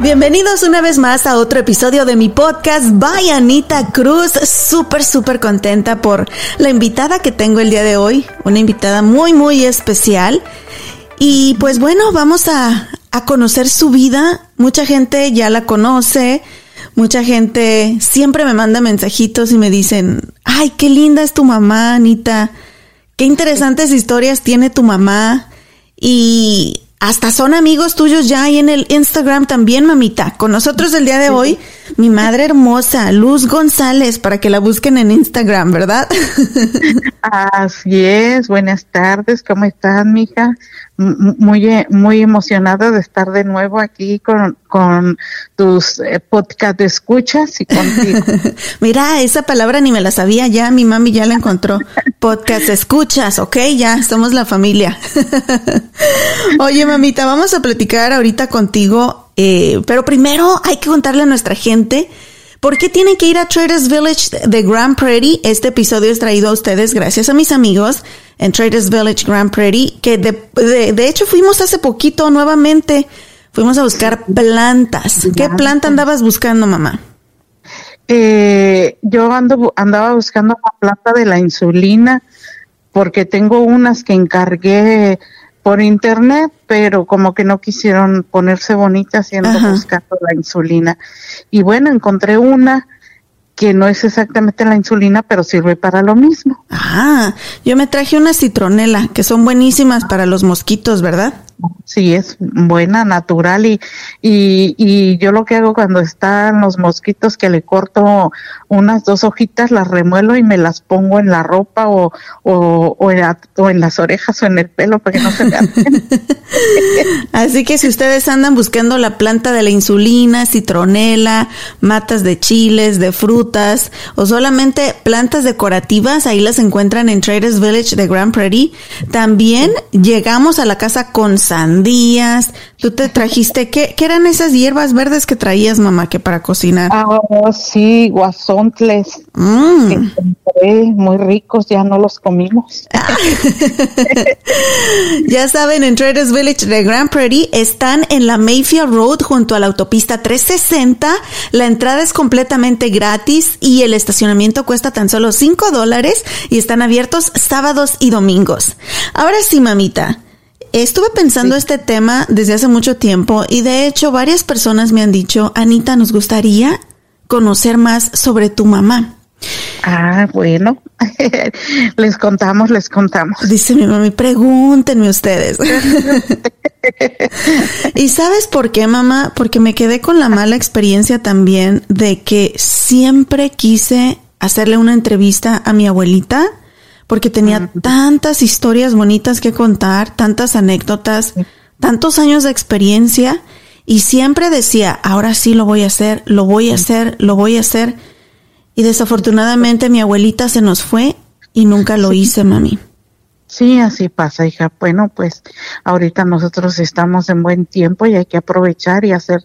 Bienvenidos una vez más a otro episodio de mi podcast By Anita Cruz. Súper, súper contenta por la invitada que tengo el día de hoy. Una invitada muy, muy especial. Y pues bueno, vamos a, a conocer su vida. Mucha gente ya la conoce. Mucha gente siempre me manda mensajitos y me dicen, ay, qué linda es tu mamá, Anita. Qué interesantes historias tiene tu mamá. Y hasta son amigos tuyos ya ahí en el Instagram también, mamita. Con nosotros el día de hoy, mi madre hermosa, Luz González, para que la busquen en Instagram, ¿verdad? Así es. Buenas tardes. ¿Cómo estás, mija? Muy, eh, muy emocionada de estar de nuevo aquí con, con tus eh, podcast de escuchas y contigo. Mira, esa palabra ni me la sabía ya, mi mami ya la encontró. Podcast escuchas, ok, ya somos la familia. Oye, mamita, vamos a platicar ahorita contigo, eh, pero primero hay que contarle a nuestra gente ¿Por qué tienen que ir a Traders Village de Grand Prairie? Este episodio es traído a ustedes gracias a mis amigos en Traders Village Grand Prairie, que de, de, hecho fuimos hace poquito nuevamente. Fuimos a buscar plantas. ¿Qué planta andabas buscando, mamá? Eh, yo ando, andaba buscando la planta de la insulina porque tengo unas que encargué por internet, pero como que no quisieron ponerse bonitas y ando buscando la insulina. Y bueno, encontré una que no es exactamente la insulina, pero sirve para lo mismo. Ah, yo me traje una citronela, que son buenísimas para los mosquitos, ¿verdad? Sí, es buena, natural y, y, y, yo lo que hago cuando están los mosquitos que le corto unas dos hojitas, las remuelo y me las pongo en la ropa o, o, o, en, las orejas o en el pelo para que no se vean. Así que si ustedes andan buscando la planta de la insulina, citronela, matas de chiles, de frutas o solamente plantas decorativas, ahí las encuentran en Traders Village de Grand Prairie. También llegamos a la casa con sandías. Tú te trajiste, ¿qué, ¿qué, eran esas hierbas verdes que traías, mamá, que para cocinar? Ah, sí, guasontles. Mm. muy ricos, ya no los comimos. ya saben, en Traders Village de Grand Prairie están en la Mayfield Road junto a la autopista 360. La entrada es completamente gratis y el estacionamiento cuesta tan solo 5 dólares y están abiertos sábados y domingos. Ahora sí, mamita. Estuve pensando este tema desde hace mucho tiempo y de hecho varias personas me han dicho, Anita, nos gustaría conocer más sobre tu mamá. Ah, bueno, les contamos, les contamos. Dice mi mami, pregúntenme ustedes. ¿Y sabes por qué, mamá? Porque me quedé con la mala experiencia también de que siempre quise hacerle una entrevista a mi abuelita porque tenía tantas historias bonitas que contar, tantas anécdotas, tantos años de experiencia Y siempre decía, ahora sí lo voy a hacer, lo voy a hacer, lo voy a hacer. Y desafortunadamente mi abuelita se nos fue y nunca lo hice, mami. Sí, así pasa, hija. Bueno, pues ahorita nosotros estamos en buen tiempo y hay que aprovechar y hacer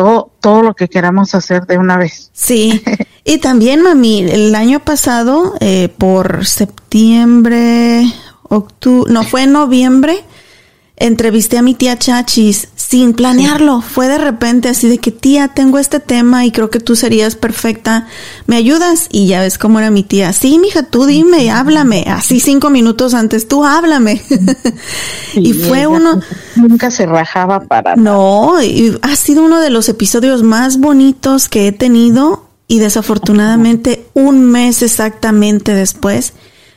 todo, todo lo que queramos hacer de una vez. Sí. y también, mami, el año pasado, eh, por septiembre, octubre, no, fue en noviembre, entrevisté a mi tía Chachis sin planearlo. Fue de repente así de que tía, tengo este tema y creo que tú serías perfecta. ¿Me ayudas? Y ya ves cómo era mi tía. Sí, mija, tú dime, háblame. Así cinco minutos antes, tú háblame. y fue uno. Nunca se rajaba para. No, y ha sido uno de los episodios más bonitos que he tenido. Y desafortunadamente, un mes exactamente después,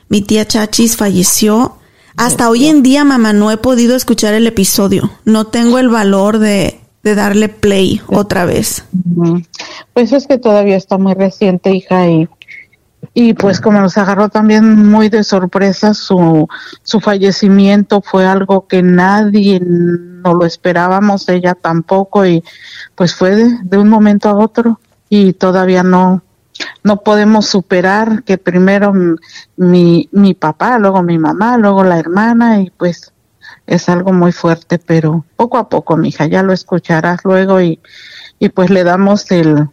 mi tía Chachis falleció hasta hoy en día, mamá, no he podido escuchar el episodio. No tengo el valor de, darle play otra vez. Pues es que todavía está muy reciente, hija, y, y pues como nos agarró también muy de sorpresa su, su fallecimiento, fue algo que nadie no lo esperábamos, ella tampoco, y pues fue de, de un momento a otro y todavía no, no podemos superar que primero mi, mi papá, luego mi mamá, luego la hermana y pues es algo muy fuerte, pero poco a poco, mija, ya lo escucharás luego y, y pues le damos el,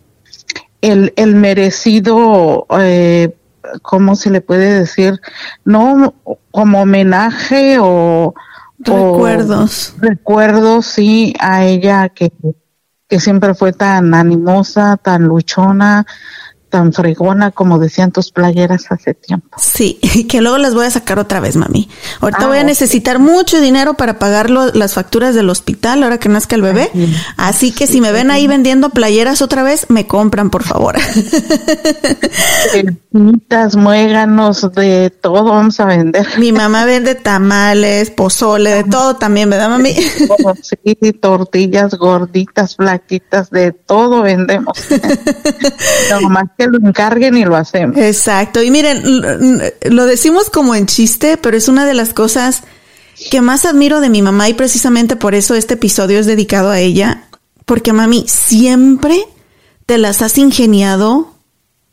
el, el merecido, eh, ¿cómo se le puede decir? No como homenaje o... Recuerdos. recuerdos, sí, a ella que, que siempre fue tan animosa, tan luchona, tan fregona como decían tus playeras hace tiempo. Sí, que luego las voy a sacar otra vez, mami. Ahorita voy a ah, necesitar mucho dinero para pagar las facturas del hospital ahora que nazca el bebé. Así que si me ven ahí vendiendo playeras otra vez, me compran, por favor. Pinitas, muéganos, de todo vamos a vender. Mi mamá vende tamales, pozole, de todo también, ¿verdad, mami? Sí, tortillas gorditas, flaquitas, de todo vendemos. no, más que lo encarguen y lo hacemos. Exacto. Y miren, lo decimos como en chiste, pero es una de las cosas que más admiro de mi mamá y precisamente por eso este episodio es dedicado a ella, porque mami, siempre te las has ingeniado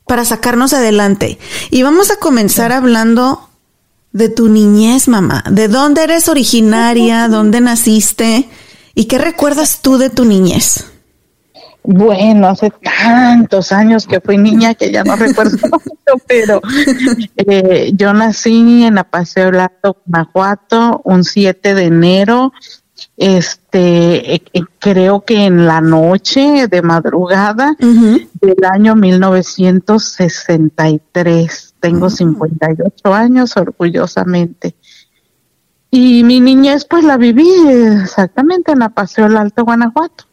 para sacarnos adelante. Y vamos a comenzar hablando de tu niñez, mamá. ¿De dónde eres originaria? ¿Dónde naciste? ¿Y qué recuerdas tú de tu niñez? Bueno, hace tantos años que fui niña que ya no recuerdo mucho, pero eh, yo nací en Apaseo Lato, Guanajuato, un 7 de enero. Este, eh, eh, creo que en la noche de madrugada del año 1963. Tengo 58 años, orgullosamente. Y mi niñez, pues la viví exactamente en Apaseo Alto, Guanajuato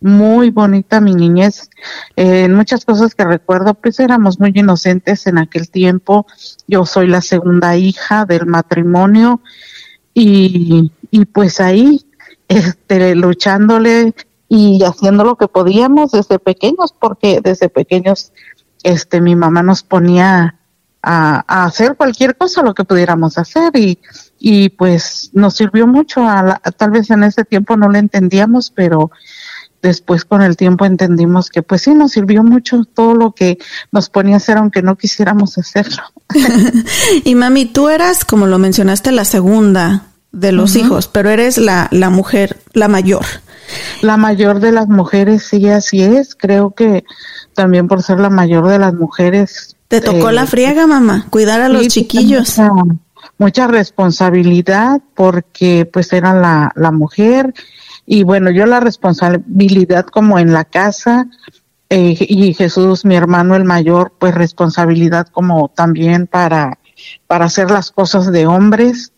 muy bonita mi niñez. Eh, en muchas cosas que recuerdo, pues éramos muy inocentes en aquel tiempo. Yo soy la segunda hija del matrimonio y, y pues ahí, este, luchándole y haciendo lo que podíamos desde pequeños, porque desde pequeños, este, mi mamá nos ponía a, hacer cualquier cosa, lo que pudiéramos hacer y, y pues nos sirvió mucho. A tal vez en ese tiempo no lo entendíamos, pero después con el tiempo entendimos que pues sí nos sirvió mucho todo lo que nos ponía a hacer aunque no quisiéramos hacerlo. y mami, tú eras, como lo mencionaste, la segunda de los hijos, pero eres la, la mujer, la mayor. La mayor de las mujeres, sí, así es. Creo que también por ser la mayor de las mujeres. Te tocó la eh, friega, mamá, cuidar a los chiquillos. Mucha, mucha, responsabilidad porque pues era la, la mujer y bueno, yo la responsabilidad como en la casa eh, y Jesús, mi hermano el mayor, pues responsabilidad como también para, para hacer las cosas de hombres.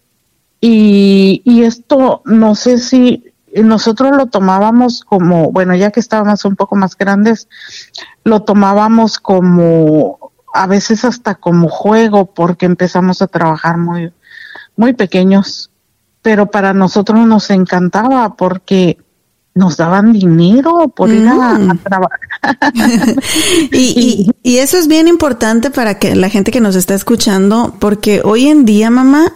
Y, y esto no sé si nosotros lo tomábamos como, bueno, ya que estábamos un poco más grandes, lo tomábamos como, a veces hasta como juego, porque empezamos a trabajar muy, muy pequeños pero para nosotros nos encantaba porque nos daban dinero por ir a, mm. trabajar. y, y, eso es bien importante para que la gente que nos está escuchando, porque hoy en día, mamá,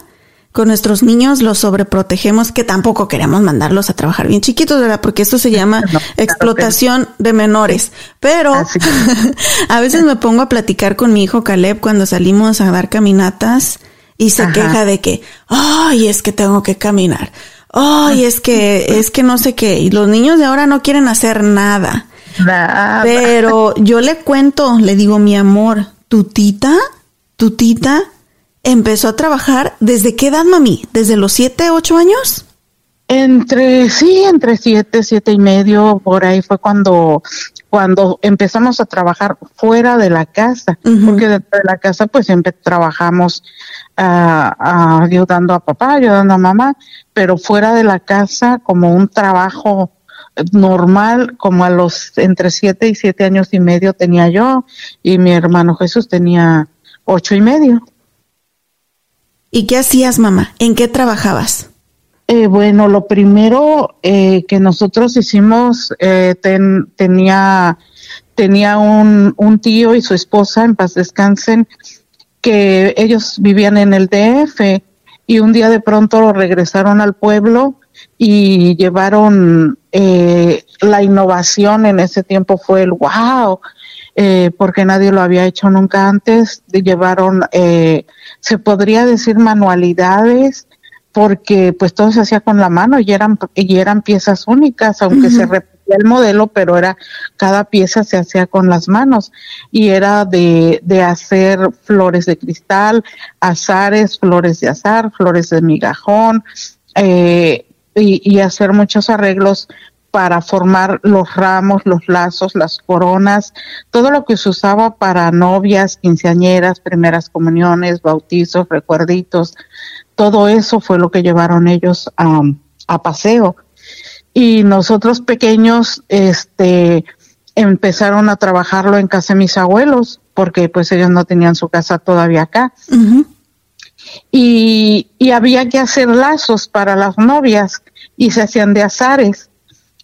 con nuestros niños los sobreprotegemos, que tampoco queremos mandarlos a trabajar bien chiquitos, ¿verdad? Porque esto se llama explotación de menores. Pero a veces me pongo a platicar con mi hijo Caleb cuando salimos a dar caminatas y se queja de que, ay, es que tengo que caminar. Ay, es que, es que no sé qué. Y los niños de ahora no quieren hacer nada. Nada. Pero yo le cuento, le digo, mi amor, tu tita, tu tita empezó a trabajar desde qué edad, mami? ¿Desde los siete, ocho años? Entre, sí, entre siete, siete y medio, por ahí fue cuando, cuando empezamos a trabajar fuera de la casa, porque dentro de la casa pues siempre trabajamos uh, ayudando a papá, ayudando a mamá, pero fuera de la casa como un trabajo normal, como a los entre siete y siete años y medio tenía yo, y mi hermano Jesús tenía ocho y medio. ¿Y qué hacías, mamá? ¿En qué trabajabas? Eh, bueno, lo primero eh, que nosotros hicimos, eh, tenía, tenía un, un, tío y su esposa, en paz descansen, que ellos vivían en el DF y un día de pronto regresaron al pueblo y llevaron la innovación en ese tiempo fue el wow, eh, porque nadie lo había hecho nunca antes. Llevaron, eh, se podría decir manualidades, porque pues todo se hacía con la mano y eran, y eran piezas únicas, aunque se repetía el modelo, pero era, cada pieza se hacía con las manos y era de, de hacer flores de cristal, azares, flores de azar, flores de migajón, eh, y, y, hacer muchos arreglos para formar los ramos, los lazos, las coronas, todo lo que se usaba para novias, quinceañeras, primeras comuniones, bautizos, recuerditos, todo eso fue lo que llevaron ellos a, paseo. Y nosotros pequeños, este, empezaron a trabajarlo en casa de mis abuelos, porque pues ellos no tenían su casa todavía acá. y, y había que hacer lazos para las novias y se hacían de azares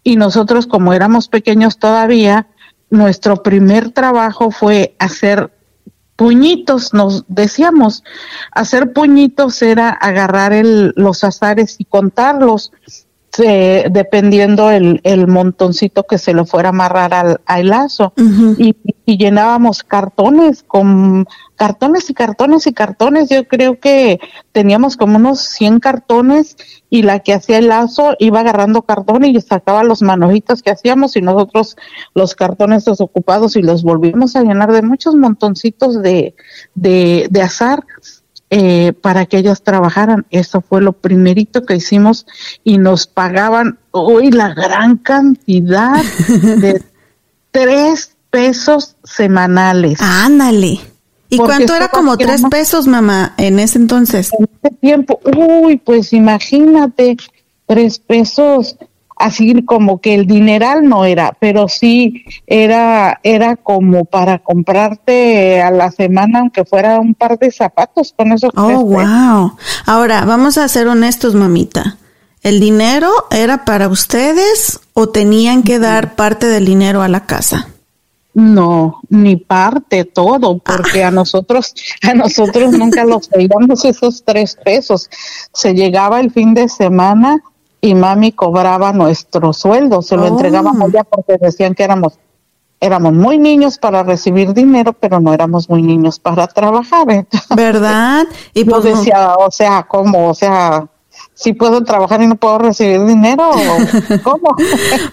y nosotros como éramos pequeños todavía, nuestro primer trabajo fue hacer puñitos, nos decíamos, hacer puñitos era agarrar el, los azares y contarlos, dependiendo el, el, montoncito que se le fuera a amarrar al, al lazo. y, y, llenábamos cartones con cartones y cartones y cartones. Yo creo que teníamos como unos 100 cartones y la que hacía el lazo iba agarrando cartones y sacaba los manojitos que hacíamos y nosotros los cartones desocupados y los volvíamos a llenar de muchos montoncitos de, de, de azar. Eh, para que ellos trabajaran. Eso fue lo primerito que hicimos y nos pagaban hoy la gran cantidad de tres pesos semanales. Ándale. ¿Y cuánto era como tres pesos, mamá, en ese entonces? En ese tiempo, uy, pues imagínate, tres pesos así como que el dineral no era, pero sí era era como para comprarte a la semana aunque fuera un par de zapatos con esos. Oh, wow. Ahora, vamos a ser honestos, mamita. ¿El dinero era para ustedes o tenían que dar parte del dinero a la casa? No, ni parte, todo, porque a nosotros, a nosotros nunca los veíamos esos tres pesos. Se llegaba el fin de semana y mami cobraba nuestro sueldo, se lo entregábamos oh. ya porque decían que éramos éramos muy niños para recibir dinero, pero no éramos muy niños para trabajar. ¿Verdad? Y pues decía, o sea, ¿cómo? O sea, si puedo trabajar y no puedo recibir dinero, ¿cómo?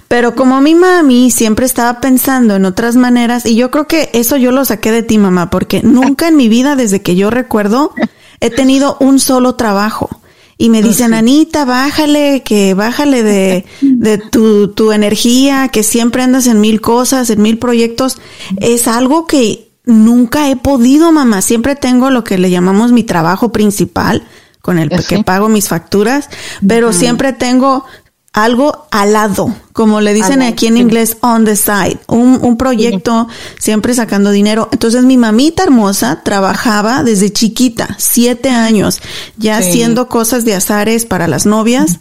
pero como mi mami siempre estaba pensando en otras maneras, y yo creo que eso yo lo saqué de ti, mamá, porque nunca en mi vida, desde que yo recuerdo, he tenido un solo trabajo y me dicen, Anita, bájale, que bájale de, de tu, tu energía, que siempre andas en mil cosas, en mil proyectos. Es algo que nunca he podido, mamá. Siempre tengo lo que le llamamos mi trabajo principal, con el que pago mis facturas, pero siempre tengo algo al lado, como le dicen aquí en inglés, on the side, un, un proyecto siempre sacando dinero. Entonces mi mamita hermosa trabajaba desde chiquita, siete años, ya haciendo cosas de azares para las novias.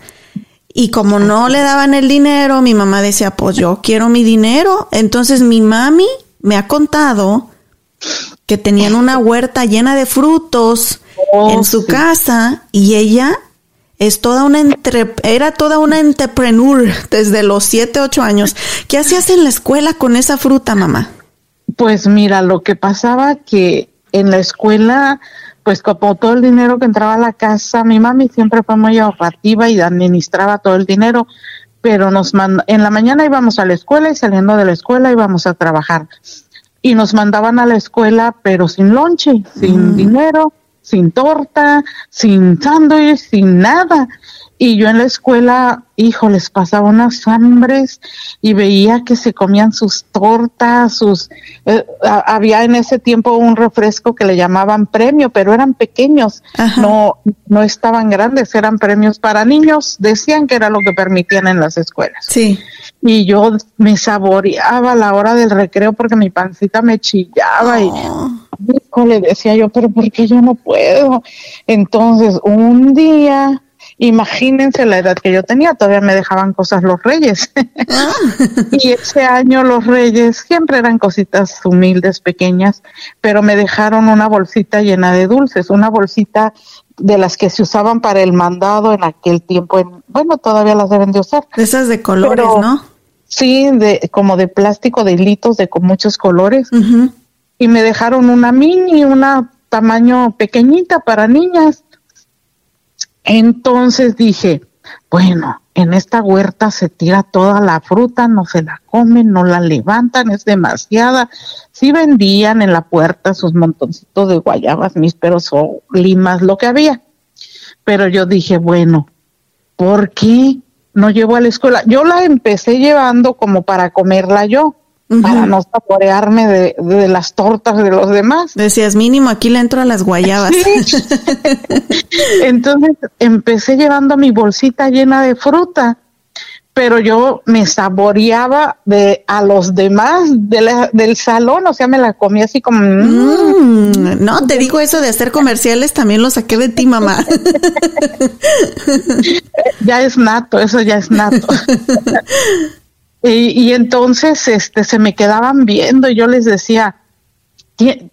Y como no le daban el dinero, mi mamá decía, pues yo quiero mi dinero. Entonces mi mami me ha contado que tenían una huerta llena de frutos oh, en su casa y ella es toda una entre, era toda una entrepreneur desde los 7, 8 años. ¿Qué hacías en la escuela con esa fruta, mamá? Pues mira, lo que pasaba que en la escuela, pues como todo el dinero que entraba a la casa, mi mami siempre fue muy ahorrativa y administraba todo el dinero, pero nos en la mañana íbamos a la escuela y saliendo de la escuela íbamos a trabajar. Y nos mandaban a la escuela, pero sin lonche, sin mm. dinero, sin torta, sin sándwich, sin nada. Y yo en la escuela, hijo, les pasaba unas hambres y veía que se comían sus tortas, sus... Eh, había en ese tiempo un refresco que le llamaban premio, pero eran pequeños, no no estaban grandes, eran premios para niños, decían que era lo que permitían en las escuelas. Sí. Y yo me saboreaba a la hora del recreo porque mi pancita me chillaba y oh. le decía yo, pero ¿por qué yo no puedo? Entonces, un día Imagínense la edad que yo tenía, todavía me dejaban cosas los reyes. Ah. y ese año los reyes siempre eran cositas humildes, pequeñas, pero me dejaron una bolsita llena de dulces, una bolsita de las que se usaban para el mandado en aquel tiempo. bueno, todavía las deben de usar. Esas de colores, ¿no? Sí, de, como de plástico, de hilitos de con muchos colores. Y me dejaron una mini, una tamaño pequeñita para niñas. Entonces dije, bueno, en esta huerta se tira toda la fruta, no se la comen, no la levantan, es demasiada. Sí vendían en la puerta sus montoncitos de guayabas, mísperos o limas, lo que había. Pero yo dije, bueno, ¿por qué no llevo a la escuela? Yo la empecé llevando como para comerla yo para no saborearme de, las tortas de los demás. Decías, mínimo, aquí le entro a las guayabas. Entonces empecé llevando mi bolsita llena de fruta, pero yo me saboreaba de a los demás del salón, o sea, me la comía así como... Mm". Mm, no, te digo eso de hacer comerciales, también lo saqué de ti, mamá. ya es nato, eso ya es nato. Y, entonces este, se me quedaban viendo y yo les decía,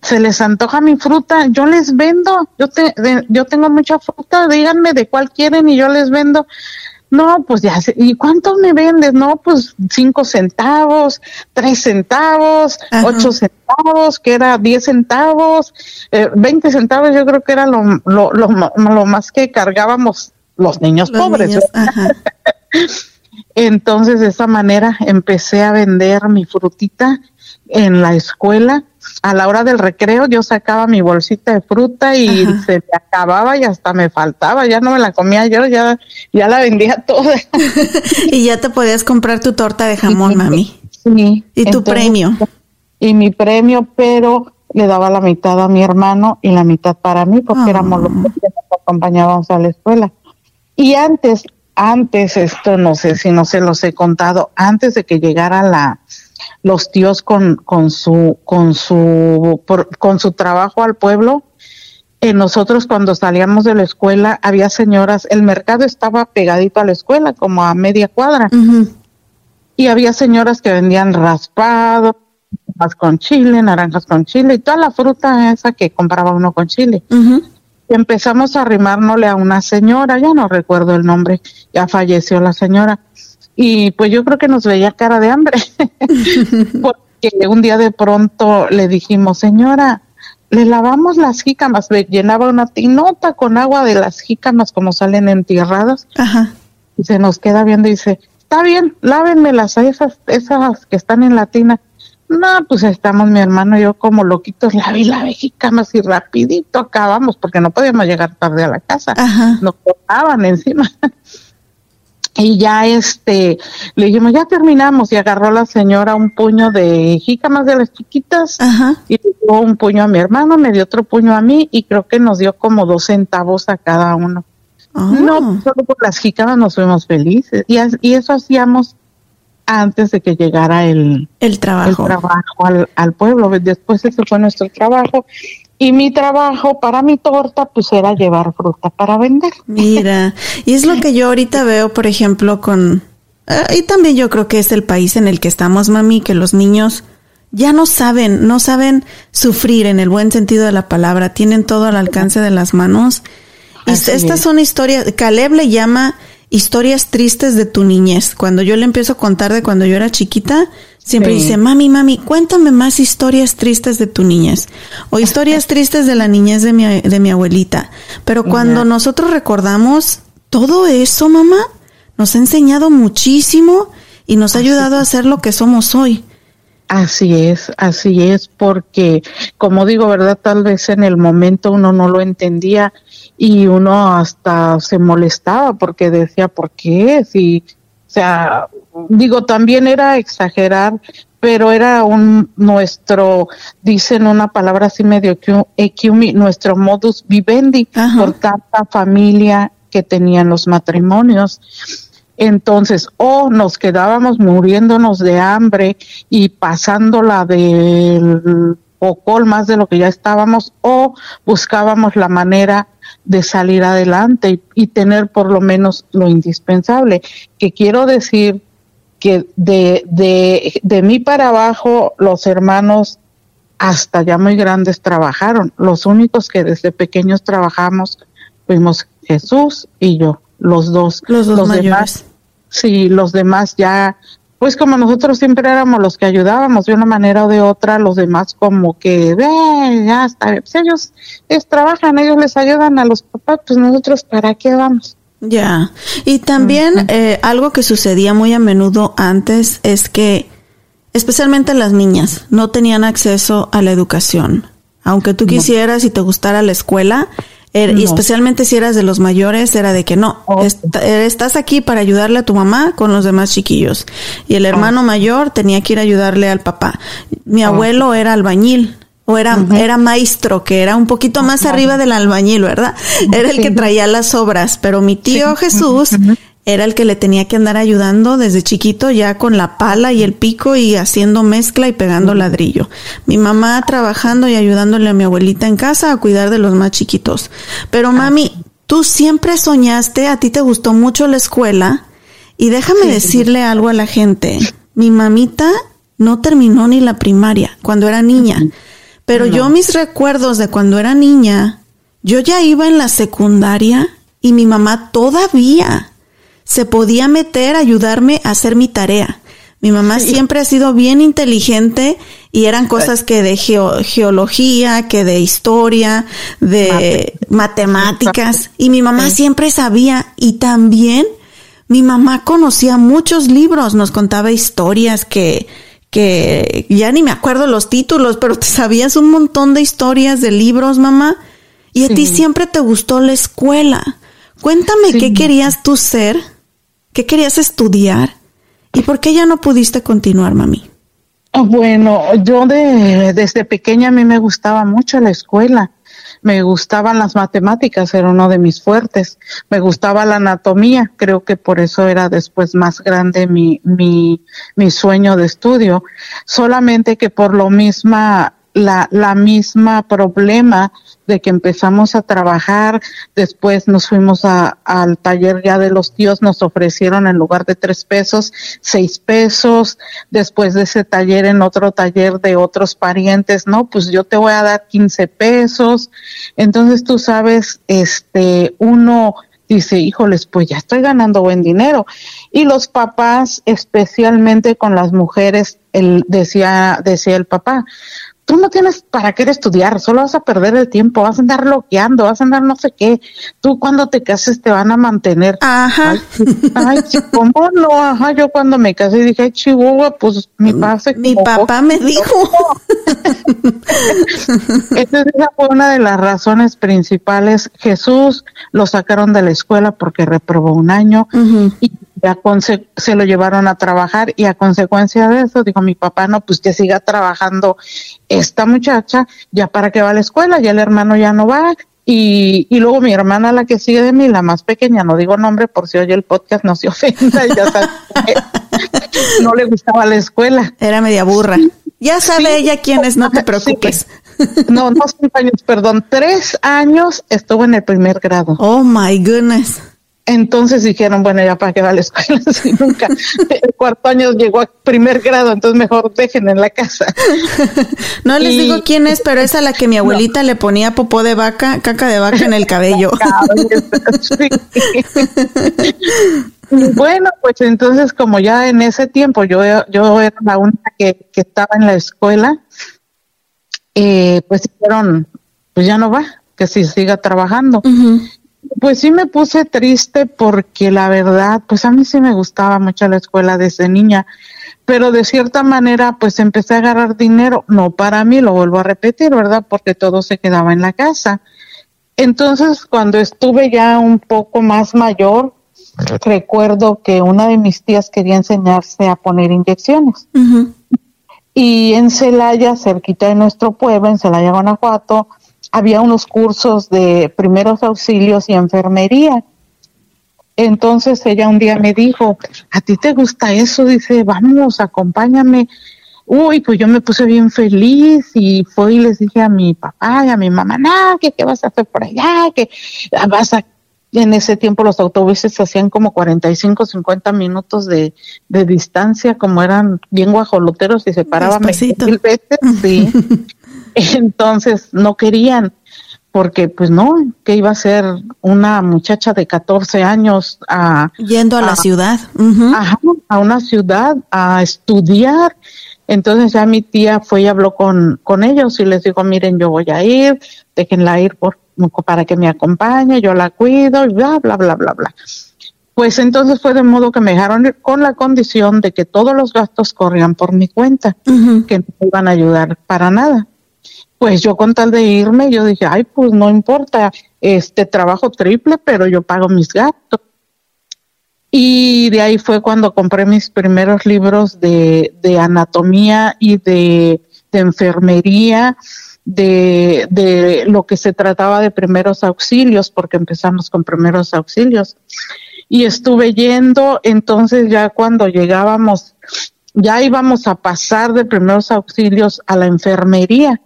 se les antoja mi fruta, yo les vendo, yo, te, yo tengo mucha fruta, díganme de cuál quieren y yo les vendo. No, pues ya, ¿y cuánto me vendes? No, pues cinco centavos, tres centavos, ocho centavos, que era diez centavos, eh, veinte centavos, yo creo que era lo, lo, lo, más que cargábamos los niños pobres. Entonces, de esa manera empecé a vender mi frutita en la escuela. A la hora del recreo yo sacaba mi bolsita de fruta y se me acababa y hasta me faltaba, ya no me la comía yo, ya, ya la vendía toda. y ya te podías comprar tu torta de jamón, mami. Sí. Y tu premio. Y mi premio, pero le daba la mitad a mi hermano y la mitad para mí, porque éramos los ah. que nos acompañábamos a la escuela. Y antes antes, esto no sé si no se los he contado, antes de que llegara la los tíos con, con su con su con su trabajo al pueblo, eh, nosotros cuando salíamos de la escuela había señoras, el mercado estaba pegadito a la escuela, como a media cuadra, y había señoras que vendían raspado, con chile, naranjas con chile y toda la fruta esa que compraba uno con chile empezamos a arrimárnosle a una señora, ya no recuerdo el nombre, ya falleció la señora, y pues yo creo que nos veía cara de hambre, porque un día de pronto le dijimos, señora, le lavamos las jícamas, le llenaba una tinota con agua de las jícamas como salen entierradas, y se nos queda viendo y dice, está bien, lávenmelas a esas, esas que están en la tina. No, pues estamos mi hermano y yo como loquitos, la vi la jícamas y rapidito acabamos porque no podíamos llegar tarde a la casa. Nos cortaban encima. y ya este, le dijimos, ya terminamos y agarró la señora un puño de jícamas de las chiquitas y le dio un puño a mi hermano, me dio otro puño a mí y creo que nos dio como dos centavos a cada uno. No, ah. solo por las jícamas nos fuimos felices y, y eso hacíamos antes de que llegara el, el trabajo, trabajo al, al, pueblo. Después ese fue nuestro trabajo. Y mi trabajo para mi torta, pues era llevar fruta para vender. Mira, y es lo que yo ahorita veo, por ejemplo, con... Eh, y también yo creo que es el país en el que estamos, mami, que los niños ya no saben, no saben sufrir en el buen sentido de la palabra, tienen todo al alcance de las manos. Y estas son historias, Caleb le llama historias tristes de tu niñez. Cuando yo le empiezo a contar de cuando yo era chiquita, siempre dice, mami, mami, cuéntame más historias tristes de tu niñez o historias tristes de la niñez de mi, de mi abuelita. Pero cuando nosotros recordamos todo eso, mamá, nos ha enseñado muchísimo y nos ha ayudado a ser lo que somos hoy. Así es, así es, porque como digo, ¿verdad? Tal vez en el momento uno no lo entendía y uno hasta se molestaba porque decía, ¿por qué? Si, o sea, digo, también era exagerar, pero era un nuestro, dicen una palabra así medio equiumi, nuestro modus vivendi por tanta familia que tenían los matrimonios. Entonces, o nos quedábamos muriéndonos de hambre y pasándola del pocol más de lo que ya estábamos, o buscábamos la manera de salir adelante y, tener por lo menos lo indispensable. Que quiero decir que de, de, de mí para abajo los hermanos hasta ya muy grandes trabajaron. Los únicos que desde pequeños trabajamos fuimos Jesús y yo, los dos. Los dos Demás, sí, los demás ya, pues como nosotros siempre éramos los que ayudábamos de una manera o de otra, los demás como que, ve, ya está, pues ellos, ellos trabajan, ellos les ayudan a los papás, pues nosotros para qué vamos. Ya, y también eh, algo que sucedía muy a menudo antes es que, especialmente las niñas, no tenían acceso a la educación. Aunque tú quisieras y te gustara la escuela, Er, y especialmente si eras de los mayores, era de que no, eh, estás aquí para ayudarle a tu mamá con los demás chiquillos. Y el hermano mayor tenía que ir a ayudarle al papá. Mi abuelo era albañil. O era, era maestro, que era un poquito más arriba del albañil, ¿verdad? Era el que traía las obras. Pero mi tío Jesús era el que le tenía que andar ayudando desde chiquito ya con la pala y el pico y haciendo mezcla y pegando ladrillo. Mi mamá trabajando y ayudándole a mi abuelita en casa a cuidar de los más chiquitos. Pero mami, tú siempre soñaste, a ti te gustó mucho la escuela y déjame decirle algo a la gente. Mi mamita no terminó ni la primaria cuando era niña. Pero yo mis recuerdos de cuando era niña, yo ya iba en la secundaria y mi mamá todavía se podía meter a ayudarme a hacer mi tarea. Mi mamá siempre ha sido bien inteligente y eran cosas que de geología, que de historia, de matemáticas. Y mi mamá siempre sabía y también mi mamá conocía muchos libros, nos contaba historias que, que ya ni me acuerdo los títulos, pero te sabías un montón de historias de libros, mamá. Y a ti siempre te gustó la escuela. Cuéntame qué querías tú ser ¿Qué querías estudiar? ¿Y por qué ya no pudiste continuar, mami? Bueno, yo de, desde pequeña a mí me gustaba mucho la escuela. Me gustaban las matemáticas, era uno de mis fuertes. Me gustaba la anatomía, creo que por eso era después más grande mi, mi, mi sueño de estudio. Solamente que por lo misma, la, la misma problema de que empezamos a trabajar, después nos fuimos a, al taller ya de los tíos, nos ofrecieron en lugar de tres pesos, seis pesos, después de ese taller en otro taller de otros parientes, no, pues yo te voy a dar quince pesos, entonces tú sabes, este, uno dice, híjoles, pues ya estoy ganando buen dinero. Y los papás, especialmente con las mujeres, el, decía, decía el papá, tú no tienes para qué estudiar, solo vas a perder el tiempo, vas a andar loqueando, vas a andar no sé qué. Tú cuando te cases te van a mantener. Ajá. Ay, ¿cómo no? Ajá, yo cuando me casé dije, ay, Chihuahua, pues mi papá se Mi papá me dijo. Esa fue una de las razones principales. Jesús lo sacaron de la escuela porque reprobó un año y se lo llevaron a trabajar y a consecuencia de eso dijo mi papá, no, pues que siga trabajando esta muchacha, ya para que va a la escuela, ya el hermano ya no va. Y, y luego mi hermana, la que sigue de mí, la más pequeña, no digo nombre por si oye el podcast, no se ofenda, ya sabe no le gustaba la escuela. Era media burra. Ya sabe ella quién es, no te preocupes. No, no cinco años, perdón, tres años estuvo en el primer grado. Oh my goodness. Entonces dijeron, bueno, ya para qué va a la escuela si nunca el cuarto año llegó a primer grado, entonces mejor dejen en la casa. no les digo quién es, pero es a la que mi abuelita le ponía popó de vaca, caca de vaca en el cabello. bueno, pues entonces como ya en ese tiempo yo, yo era la única que, que estaba en la escuela, eh, pues dijeron, pues ya no va, que si siga trabajando. Pues sí me puse triste porque la verdad, pues a mí sí me gustaba mucho la escuela desde niña, pero de cierta manera pues empecé a agarrar dinero, no para mí, lo vuelvo a repetir, ¿verdad? Porque todo se quedaba en la casa. Entonces, cuando estuve ya un poco más mayor, recuerdo que una de mis tías quería enseñarse a poner inyecciones. Y en Celaya, cerquita de nuestro pueblo, en Celaya, Guanajuato, había unos cursos de primeros auxilios y enfermería. Entonces ella un día me dijo, ¿a ti te gusta eso? Dice, vamos, acompáñame. Uy, pues yo me puse bien feliz y fue y les dije a mi papá y a mi mamá, no, que qué vas a hacer por allá, que vas a... En ese tiempo los autobuses hacían como 45, 50 minutos de, de distancia, como eran bien guajoloteros y se paraban mil veces. Sí. Entonces no querían, porque pues no, que iba a ser una muchacha de 14 años a... Yendo a, la ciudad. a una ciudad a estudiar. Entonces ya mi tía fue y habló con, con ellos y les dijo, miren, yo voy a ir, déjenla ir por, para que me acompañe, yo la cuido y bla, bla, bla, bla, bla. Pues entonces fue de modo que me dejaron ir con la condición de que todos los gastos corrían por mi cuenta, que no me iban a ayudar para nada pues yo con tal de irme, yo dije, ay, pues no importa, este trabajo triple, pero yo pago mis gastos. Y de ahí fue cuando compré mis primeros libros de, anatomía y de, enfermería, de, de, lo que se trataba de primeros auxilios, porque empezamos con primeros auxilios. Y estuve yendo, entonces ya cuando llegábamos ya íbamos a pasar de primeros auxilios a la enfermería.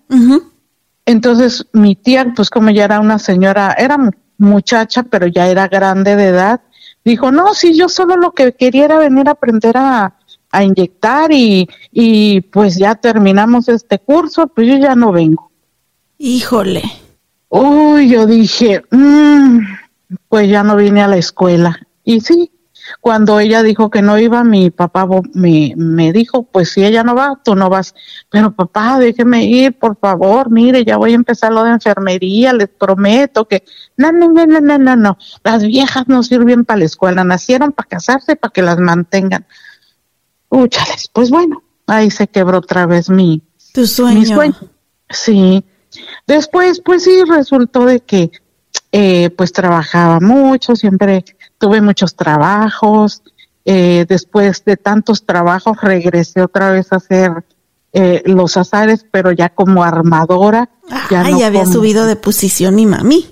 Entonces mi tía, pues como ya era una señora, era muchacha, pero ya era grande de edad, dijo, no, si yo solo lo que quería era venir a aprender a, a inyectar y, y pues ya terminamos este curso, pues yo ya no vengo. Híjole. Uy, yo dije, mm, pues ya no vine a la escuela. Y sí, cuando ella dijo que no iba, mi papá me, me dijo, pues si ella no va, tú no vas. Pero papá, déjeme ir, por favor, mire, ya voy a empezar lo de enfermería, les prometo que... No, no, no, no, no, no, no. Las viejas no sirven para la escuela, nacieron para casarse, para que las mantengan. Úchales, pues bueno, ahí se quebró otra vez mi... Tu sueño. Mi sueño. Sí. Después, pues sí, resultó de que eh, pues trabajaba mucho, siempre tuve muchos trabajos, eh, después de tantos trabajos regresé otra vez a hacer eh, los azares, pero ya como armadora. ya no había subido de posición mi mami.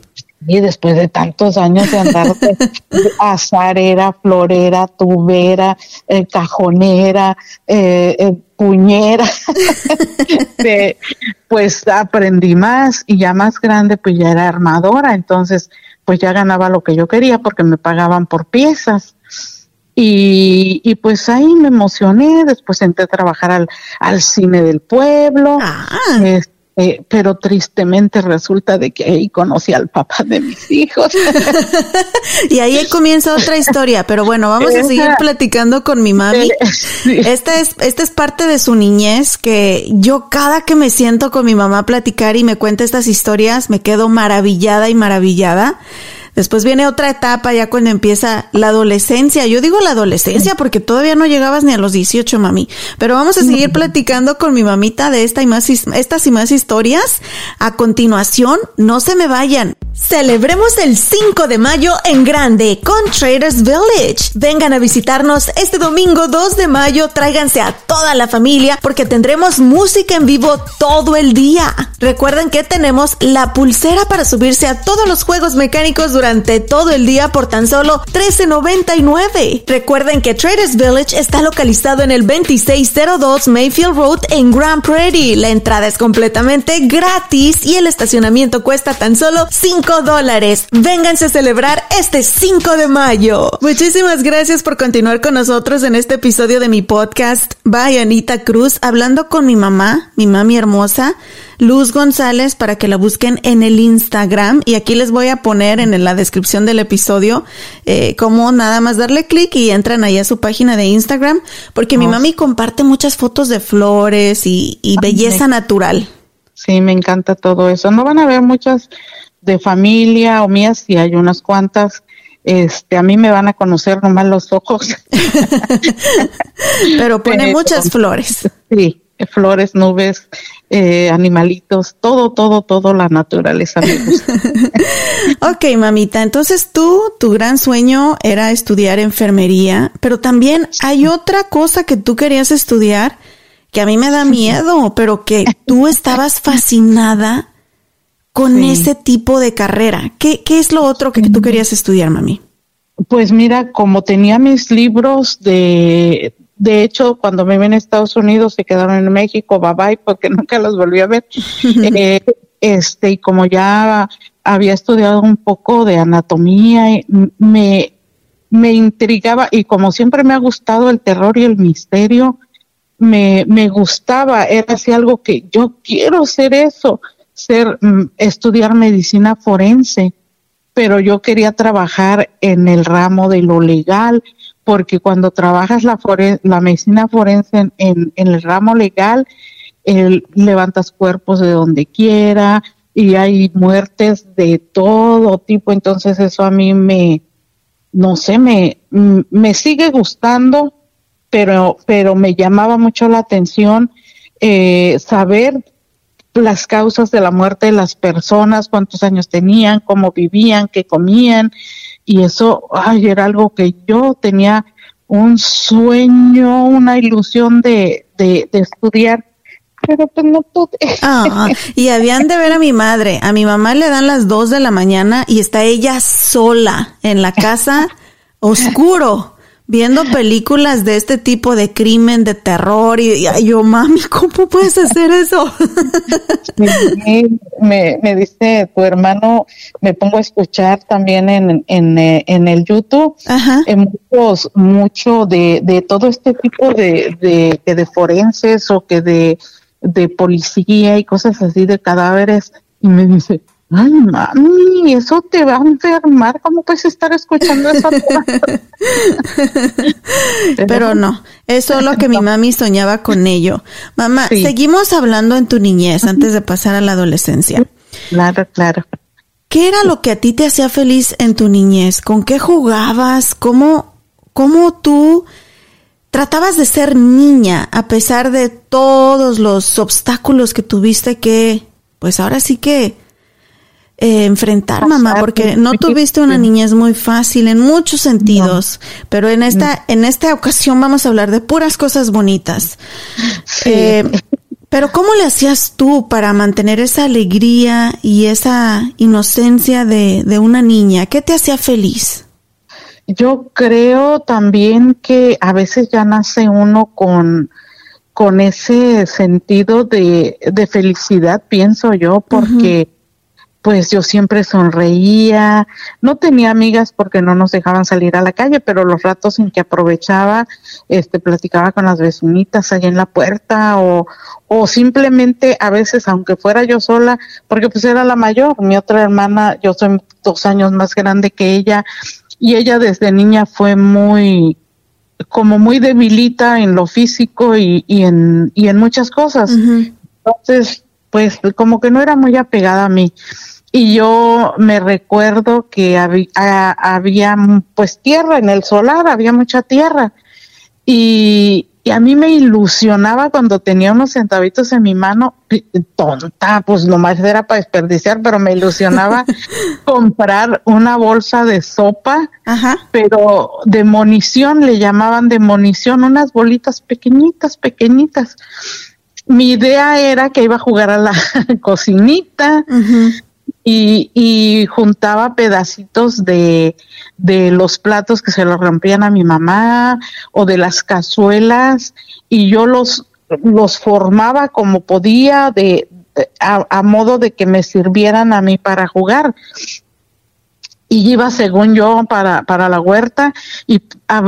Y después de tantos años de andar de azarera, florera, tubera, eh, cajonera, puñera, pues aprendí más y ya más grande, pues ya era armadora. Entonces, pues ya ganaba lo que yo quería porque me pagaban por piezas. Y, y pues ahí me emocioné, después entré a trabajar al, al cine del pueblo. Ah. Eh, pero tristemente resulta de que ahí conocí al papá de mis hijos. y ahí comienza otra historia, pero bueno, vamos a seguir platicando con mi mami. Esta es, esta es parte de su niñez que yo cada que me siento con mi mamá a platicar y me cuenta estas historias, me quedo maravillada y maravillada. Después viene otra etapa ya cuando empieza la adolescencia. Yo digo la adolescencia porque todavía no llegabas ni a los 18, mami. Pero vamos a seguir platicando con mi mamita de esta y más, estas y más historias. A continuación, no se me vayan. Celebremos el 5 de mayo en grande con Traders Village. Vengan a visitarnos este domingo 2 de mayo. Tráiganse a toda la familia porque tendremos música en vivo todo el día. Recuerden que tenemos la pulsera para subirse a todos los juegos mecánicos durante todo el día por tan solo $13.99. Recuerden que Traders Village está localizado en el 2602 Mayfield Road en Grand Prairie. La entrada es completamente gratis y el estacionamiento cuesta tan solo $5 5 dólares. Vénganse a celebrar este 5 de mayo. Muchísimas gracias por continuar con nosotros en este episodio de mi podcast. Bye, Anita Cruz, hablando con mi mamá, mi mami hermosa. Luz González para que la busquen en el Instagram y aquí les voy a poner en la descripción del episodio eh, cómo nada más darle clic y entran ahí a su página de Instagram porque mi mami comparte muchas fotos de flores y, belleza natural. Sí, me encanta todo eso. No van a ver muchas de familia o mías, y hay unas cuantas. Este, a mí me van a conocer nomás los ojos. Pero pone muchas flores. Sí, flores, nubes, eh, animalitos, todo, todo, todo la naturaleza me gusta. ok, mamita, entonces tú, tu gran sueño era estudiar enfermería, pero también hay otra cosa que tú querías estudiar que a mí me da miedo, pero que tú estabas fascinada con ese tipo de carrera. ¿Qué, ¿Qué es lo otro que tú querías estudiar, mami? Pues mira, como tenía mis libros de, de hecho, cuando me ven a Estados Unidos se quedaron en México, bye bye, porque nunca los volví a ver. Eh, este, y como ya había estudiado un poco de anatomía, me, me intrigaba y como siempre me ha gustado el terror y el misterio, me, me gustaba, era así algo que yo quiero ser eso, ser, mm, estudiar medicina forense, pero yo quería trabajar en el ramo de lo legal, porque cuando trabajas la, la medicina forense en, el ramo legal, levantas cuerpos de donde quiera y hay muertes de todo tipo, entonces eso a mí me, no sé, me, me sigue gustando, pero, pero me llamaba mucho la atención eh, saber las causas de la muerte de las personas, cuántos años tenían, cómo vivían, qué comían, y eso, ay, era algo que yo tenía un sueño, una ilusión de, de, estudiar, pero pues no pude. Ah, y habían de ver a mi madre, a mi mamá le dan las dos de la mañana y está ella sola en la casa, oscuro viendo películas de este tipo de crimen, de terror, y, yo, mami, ¿cómo puedes hacer eso? me, me, dice tu hermano, me pongo a escuchar también en, en, eh, en el YouTube, en muchos, mucho de, de todo este tipo de, de, de forenses o que de, de policía y cosas así de cadáveres, y me dice, Ay, mami, eso te va a enfermar. ¿Cómo puedes estar escuchando eso? Pero no, eso es lo que mi mami soñaba con ello. Mamá, seguimos hablando en tu niñez antes de pasar a la adolescencia. Claro, claro. ¿Qué era lo que a ti te hacía feliz en tu niñez? ¿Con qué jugabas? ¿Cómo, cómo tú tratabas de ser niña a pesar de todos los obstáculos que tuviste que, pues ahora sí que eh, enfrentar, mamá, porque no tuviste una niñez muy fácil en muchos sentidos, pero en esta, en esta ocasión vamos a hablar de puras cosas bonitas. Eh, pero ¿cómo le hacías tú para mantener esa alegría y esa inocencia de, de una niña? ¿Qué te hacía feliz? Yo creo también que a veces ya nace uno con, con ese sentido de, de felicidad, pienso yo, porque pues yo siempre sonreía, no tenía amigas porque no nos dejaban salir a la calle, pero los ratos en que aprovechaba, este, platicaba con las vecinitas ahí en la puerta o, o simplemente a veces, aunque fuera yo sola, porque pues era la mayor, mi otra hermana, yo soy dos años más grande que ella, y ella desde niña fue muy, como muy debilita en lo físico y, y, en, y en muchas cosas. Entonces, pues como que no era muy apegada a mí y yo me recuerdo que había, pues tierra en el solar, había mucha tierra. Y, a mí me ilusionaba cuando tenía unos centavitos en mi mano, tonta, pues nomás era para desperdiciar, pero me ilusionaba comprar una bolsa de sopa, pero de munición, le llamaban de munición, unas bolitas pequeñitas, pequeñitas. Mi idea era que iba a jugar a la cocinita, y, y juntaba pedacitos de, de los platos que se los rompían a mi mamá o de las cazuelas y yo los, los formaba como podía de, este, a, modo de que me sirvieran a mí para jugar y iba según yo para, para la huerta y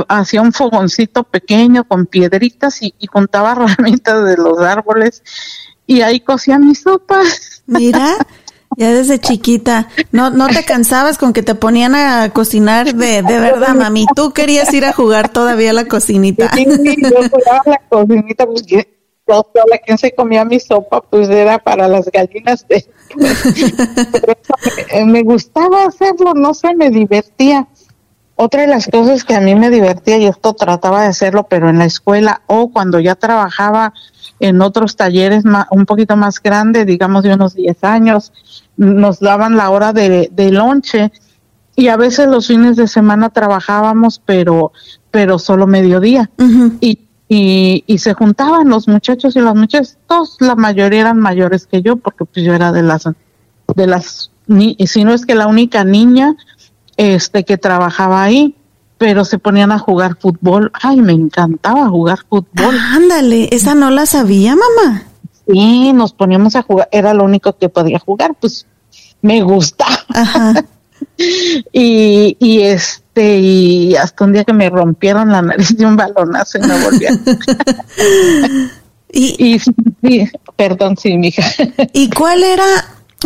hacía un fogoncito pequeño con piedritas y, y juntaba ramitas de los árboles y ahí cocía mi sopa. Mira, ya desde chiquita, no, no te cansabas con que te ponían a cocinar de, de verdad, mami. Tú querías ir a jugar todavía a la cocinita. Sí, yo jugaba la cocinita porque la quien se comía mi sopa, pues era para las gallinas. De, me gustaba hacerlo, no sé, me divertía. Otra de las cosas que a mí me divertía, y esto trataba de hacerlo, pero en la escuela o cuando ya trabajaba en otros talleres un poquito más grandes, digamos de unos 10 años, nos daban la hora de, de lonche y a veces los fines de semana trabajábamos, pero, pero solo mediodía. y, y, y, se juntaban los muchachos y las muchachas, todos, la mayoría eran mayores que yo, porque pues yo era de las, de las, ni, si no es que la única niña, este, que trabajaba ahí pero se ponían a jugar fútbol. Ay, me encantaba jugar fútbol. ándale, esa no la sabía, mamá. Sí, nos poníamos a jugar, era lo único que podía jugar, pues me gusta. y, y este, y hasta un día que me rompieron la nariz de un balonazo y me volví a y, y sí, perdón, sí, mija. ¿Y cuál era?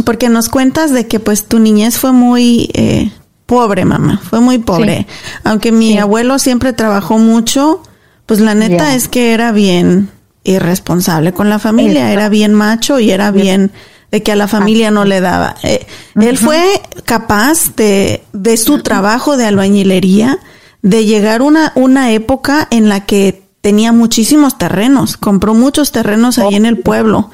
Porque nos cuentas de que pues tu niñez fue muy eh, pobre, mamá, fue muy pobre. Aunque mi abuelo siempre trabajó mucho, pues la neta es que era bien irresponsable con la familia, era bien macho y era bien de que a la familia no le daba. Eh, él fue capaz de, de su trabajo de albañilería, de llegar una, una época en la que tenía muchísimos terrenos, compró muchos terrenos ahí en el pueblo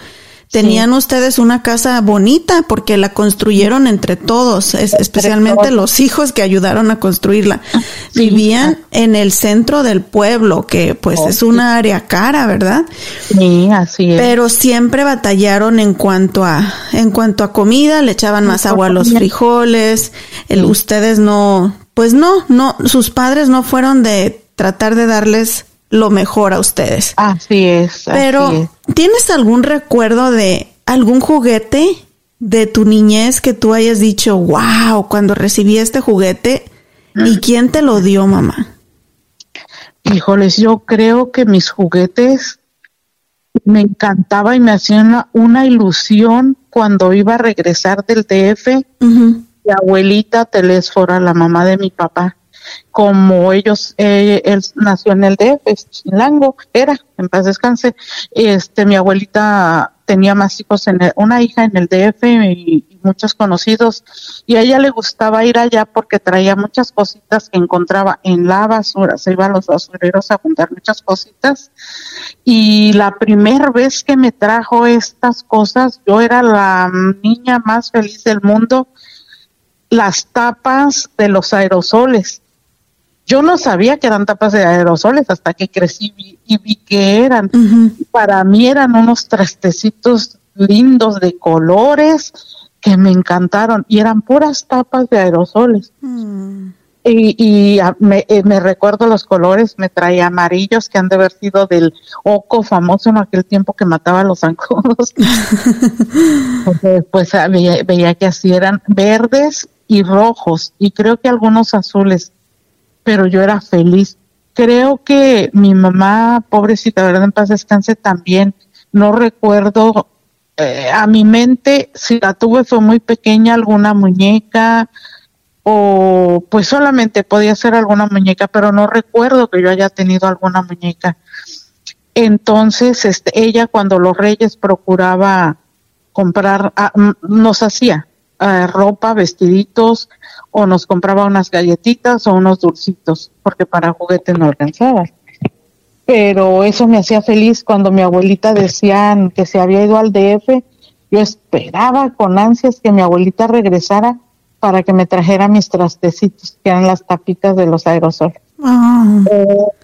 Tenían ustedes una casa bonita porque la construyeron entre todos, especialmente los hijos que ayudaron a construirla. Vivían en el centro del pueblo, que pues es una área cara, ¿verdad? Sí, así es. Pero siempre batallaron en cuanto a en cuanto a comida, le echaban más agua a los frijoles. El, ustedes no, pues no, no, sus padres no fueron de tratar de darles lo mejor a ustedes. Así es. Pero, ¿tienes algún recuerdo de algún juguete de tu niñez que tú hayas dicho, wow, cuando recibí este juguete? ¿Y quién te lo dio, mamá? Híjoles, yo creo que mis juguetes me encantaba y me hacían una, ilusión cuando iba a regresar del DF. Mi abuelita Telésfora, la mamá de mi papá, como ellos, eh, él nació en el DF, Chilango, era, en paz descanse, este, mi abuelita tenía más hijos, en una hija en el DF y, muchos conocidos, y a ella le gustaba ir allá porque traía muchas cositas que encontraba en la basura, se iba a los basureros a juntar muchas cositas, y la primera vez que me trajo estas cosas, yo era la niña más feliz del mundo, las tapas de los aerosoles yo no sabía que eran tapas de aerosoles hasta que crecí y vi que eran. Para mí eran unos trastecitos lindos de colores que me encantaron y eran puras tapas de aerosoles. Mm. Y, eh, me, recuerdo los colores, me traía amarillos que han de haber sido del oco famoso en aquel tiempo que mataba a los zancudos. Después veía, veía que así eran verdes y rojos y creo que algunos azules pero yo era feliz. Creo que mi mamá, pobrecita, verdad, en paz descanse también, no recuerdo eh, a mi mente, si la tuve fue muy pequeña, alguna muñeca o pues solamente podía ser alguna muñeca, pero no recuerdo que yo haya tenido alguna muñeca. Entonces, este, ella cuando los reyes procuraba comprar, ah, nos hacía eh, ropa, vestiditos, o nos compraba unas galletitas o unos dulcitos, porque para juguete no alcanzaba. Pero eso me hacía feliz cuando mi abuelita decían que se había ido al DF. Yo esperaba con ansias que mi abuelita regresara para que me trajera mis trastecitos, que eran las tapitas de los aerosoles. Ah.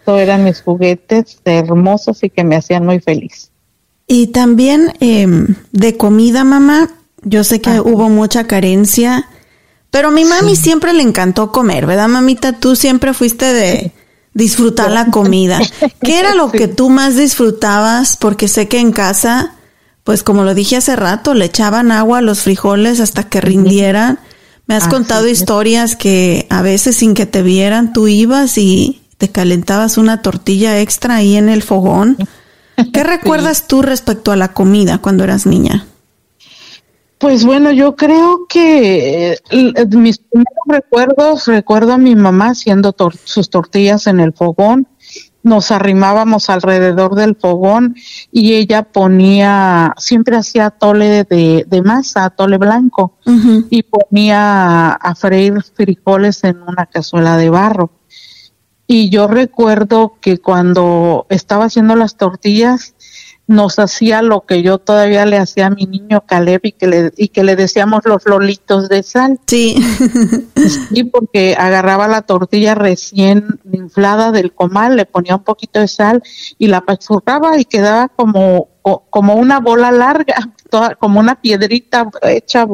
eran mis juguetes hermosos y que me hacían muy feliz. Y también em, de comida, mamá, yo sé que hubo mucha carencia pero a mi mami siempre le encantó comer, ¿verdad, mamita? Tú siempre fuiste de disfrutar la comida. ¿Qué era lo que tú más disfrutabas? Porque sé que en casa, pues como lo dije hace rato, le echaban agua a los frijoles hasta que rindieran. Me has contado historias que a veces sin que te vieran tú ibas y te calentabas una tortilla extra ahí en el fogón. ¿Qué recuerdas tú respecto a la comida cuando eras niña? Pues bueno, yo creo que eh, mis primeros recuerdos, recuerdo a mi mamá haciendo sus tortillas en el fogón, nos arrimábamos alrededor del fogón y ella ponía, siempre hacía tole de, de masa, tole blanco, y ponía a freír frijoles en una cazuela de barro. Y yo recuerdo que cuando estaba haciendo las tortillas, nos hacía lo que yo todavía le hacía a mi niño Caleb y que le, y que le decíamos los lolitos de sal. Sí. sí, porque agarraba la tortilla recién inflada del comal, le ponía un poquito de sal y la apachurraba y quedaba como, como una bola larga, toda, como una piedrita hecha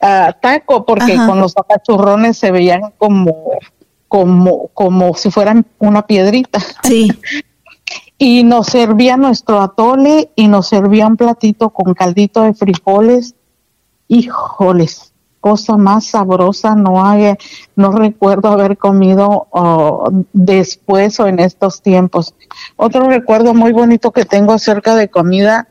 a taco, porque con los apachurrones se veían como, como, como si fueran una piedrita. Sí. y nos servía nuestro atole y nos servía un platito con caldito de frijoles. Híjoles, cosa más sabrosa no hay, no recuerdo haber comido después o en estos tiempos. Otro recuerdo muy bonito que tengo acerca de comida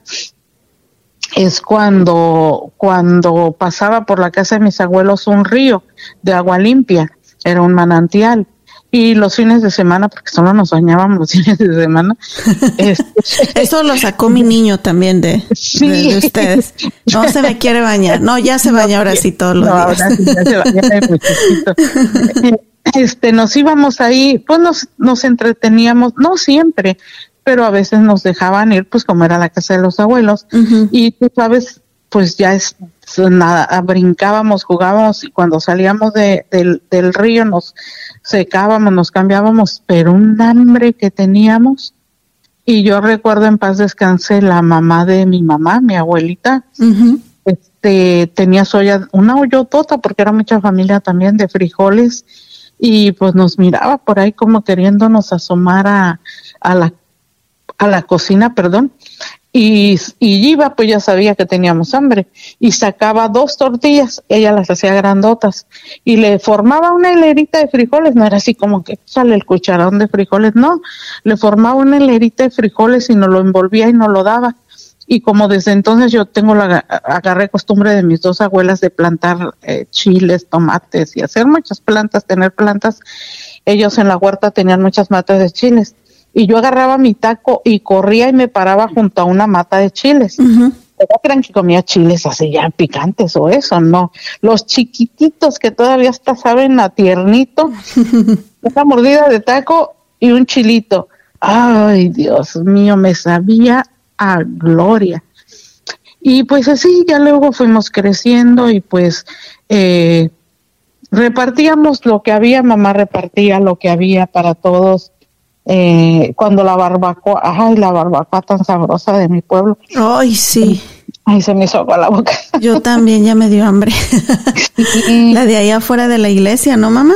es cuando, cuando pasaba por la casa de mis abuelos un río de agua limpia, era un manantial y los fines de semana, porque solo nos bañábamos los fines de semana. Este, Eso lo sacó mi niño también de, de, ustedes. No se me quiere bañar. No, ya se baña ahora sí todos los días. Ahora sí, ya se baña Este, nos íbamos ahí, pues nos, nos entreteníamos, no siempre, pero a veces nos dejaban ir, pues como era la casa de los abuelos. Y tú sabes, pues ya es nada, brincábamos, jugábamos y cuando salíamos de, del, del río nos secábamos, nos cambiábamos, pero un hambre que teníamos. Y yo recuerdo en paz descanse la mamá de mi mamá, mi abuelita, este, tenía soya, una hoyotota, porque era mucha familia también de frijoles, y pues nos miraba por ahí como queriéndonos asomar a, a la a la cocina, perdón, y, y iba, pues ya sabía que teníamos hambre, y sacaba dos tortillas, ella las hacía grandotas, y le formaba una hilerita de frijoles, no era así como que sale el cucharón de frijoles, no, le formaba una hilerita de frijoles y nos lo envolvía y nos lo daba. Y como desde entonces yo tengo la agarré costumbre de mis dos abuelas de plantar eh, chiles, tomates y hacer muchas plantas, tener plantas, ellos en la huerta tenían muchas matas de chiles y yo agarraba mi taco y corría y me paraba junto a una mata de chiles. Uh crean que comía chiles así ya picantes o eso? No. Los chiquititos que todavía hasta saben a tiernito, una mordida de taco y un chilito. Ay, Dios mío, me sabía a gloria. Y pues así, ya luego fuimos creciendo y pues eh, repartíamos lo que había, mamá repartía lo que había para todos eh, cuando la barbacoa, ay, la barbacoa tan sabrosa de mi pueblo. Ay, sí. Ay, se me hizo agua la boca. Yo también ya me dio hambre. la de ahí afuera de la iglesia, ¿no, mamá?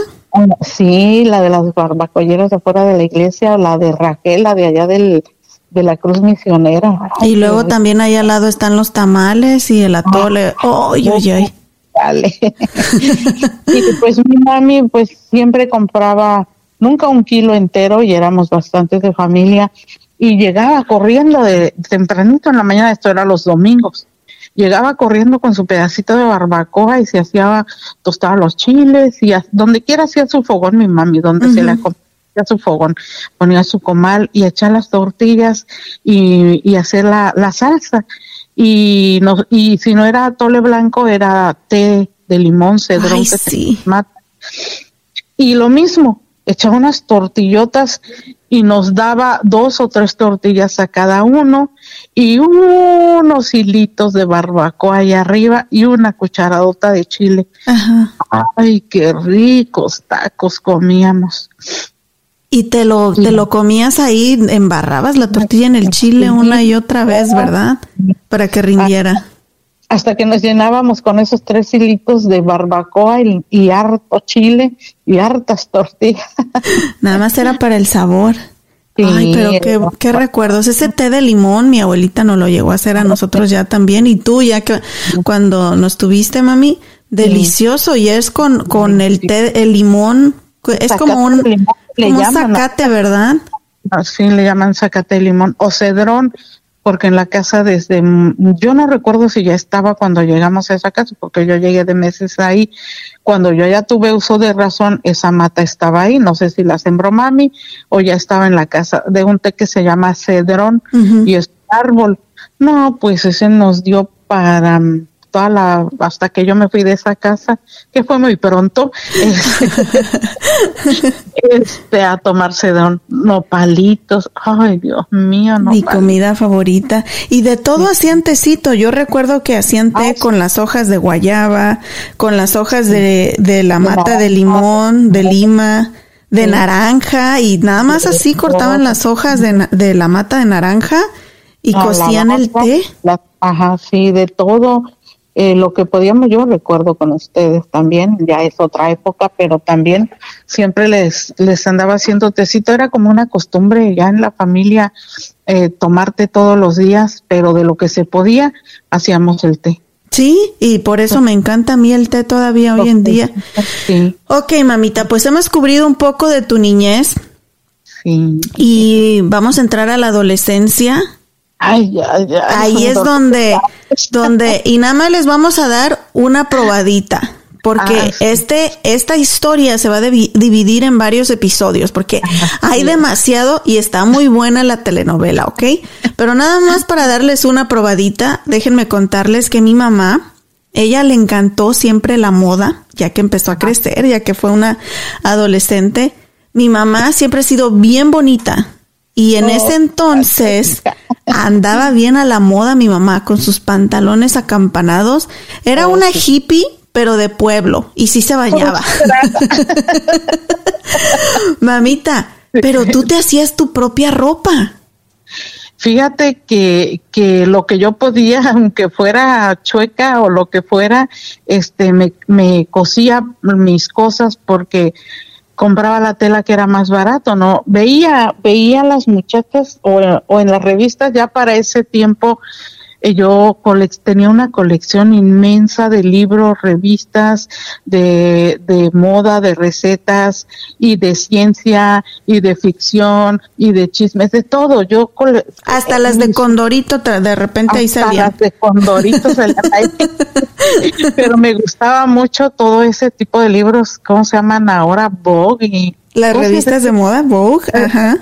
Sí, la de las barbacolleras de afuera de la iglesia, la de Raquel, la de allá del, de la Cruz Misionera. y luego también ahí al lado están los tamales y el atole. Ay, ay, ay. Dale. y pues mi mami pues siempre compraba nunca un kilo entero y éramos bastantes de familia y llegaba corriendo de tempranito en la mañana, esto era los domingos, llegaba corriendo con su pedacito de barbacoa y se hacía, tostaba los chiles y donde quiera hacía su fogón mi mami, donde se le hacía su fogón, ponía su comal y echaba las tortillas y, y hacer la, la salsa. Y, no, y si no era tole blanco, era té de limón, cedrón, sí. Y lo mismo, echaba unas tortillotas y nos daba dos o tres tortillas a cada uno y unos hilitos de barbacoa ahí arriba y una cucharadota de chile. Ay, qué ricos tacos comíamos. Y te lo, te lo comías ahí, embarrabas la tortilla en el chile una y otra vez, ¿verdad? Para que rindiera hasta que nos llenábamos con esos tres hilitos de barbacoa y, harto chile y hartas tortillas. Nada más era para el sabor. Ay, pero qué, qué, recuerdos. Ese té de limón, mi abuelita nos lo llegó a hacer a nosotros ya también. Y tú, ya que cuando nos tuviste, mami, delicioso. Y es con, con el té, el limón. Es como un, como zacate, ¿verdad? Sí, le llaman zacate de limón. O cedrón, porque en la casa desde, yo no recuerdo si ya estaba cuando llegamos a esa casa, porque yo llegué de meses ahí. Cuando yo ya tuve uso de razón, esa mata estaba ahí. No sé si la sembró mami o ya estaba en la casa de un té que se llama cedrón y es árbol. No, pues ese nos dio para toda la, hasta que yo me fui de esa casa, que fue muy pronto, este, a tomarse de nopalitos. Ay, Dios mío, Mi comida favorita. Y de todo hacían tecito. Yo recuerdo que hacían té con las hojas de guayaba, con las hojas de, de la mata de limón, de lima de naranja y nada más así cortaban las hojas de, de la mata de naranja y cocían el té. ajá, sí, de todo. Eh, lo que podíamos, yo recuerdo con ustedes también, ya es otra época, pero también siempre les, les andaba haciendo tecito, era como una costumbre ya en la familia eh, tomarte todos los días, pero de lo que se podía, hacíamos el té. Sí, y por eso me encanta a mí el té todavía hoy en día. Sí. Ok, mamita, pues hemos cubrido un poco de tu niñez. Sí. Y vamos a entrar a la adolescencia. Ay, ay, ay, Ahí es donde, donde, y nada más les vamos a dar una probadita, porque ah, este, esta historia se va a dividir en varios episodios, porque hay demasiado y está muy buena la telenovela, ¿ok? Pero nada más para darles una probadita, déjenme contarles que mi mamá, ella le encantó siempre la moda, ya que empezó a crecer, ya que fue una adolescente. Mi mamá siempre ha sido bien bonita, y en ese entonces andaba bien a la moda mi mamá con sus pantalones acampanados. Era oh, una hippie, pero de pueblo. Y sí se bañaba. Mamita, pero tú te hacías tu propia ropa. Fíjate que, que lo que yo podía, aunque fuera chueca o lo que fuera, este, me, me cosía mis cosas porque compraba la tela que era más barato, ¿no? Veía, veía las muchachas o, o en las revistas ya para ese tiempo yo tenía una colección inmensa de libros, revistas de, de, moda, de recetas y de ciencia y de ficción y de chismes, de todo. Yo hasta las de Condorito de repente ahí salían. Las de Condorito. Pero me gustaba mucho todo ese tipo de libros, ¿cómo se llaman ahora? Vogue y las revistas de moda, Vogue, eh, Ajá.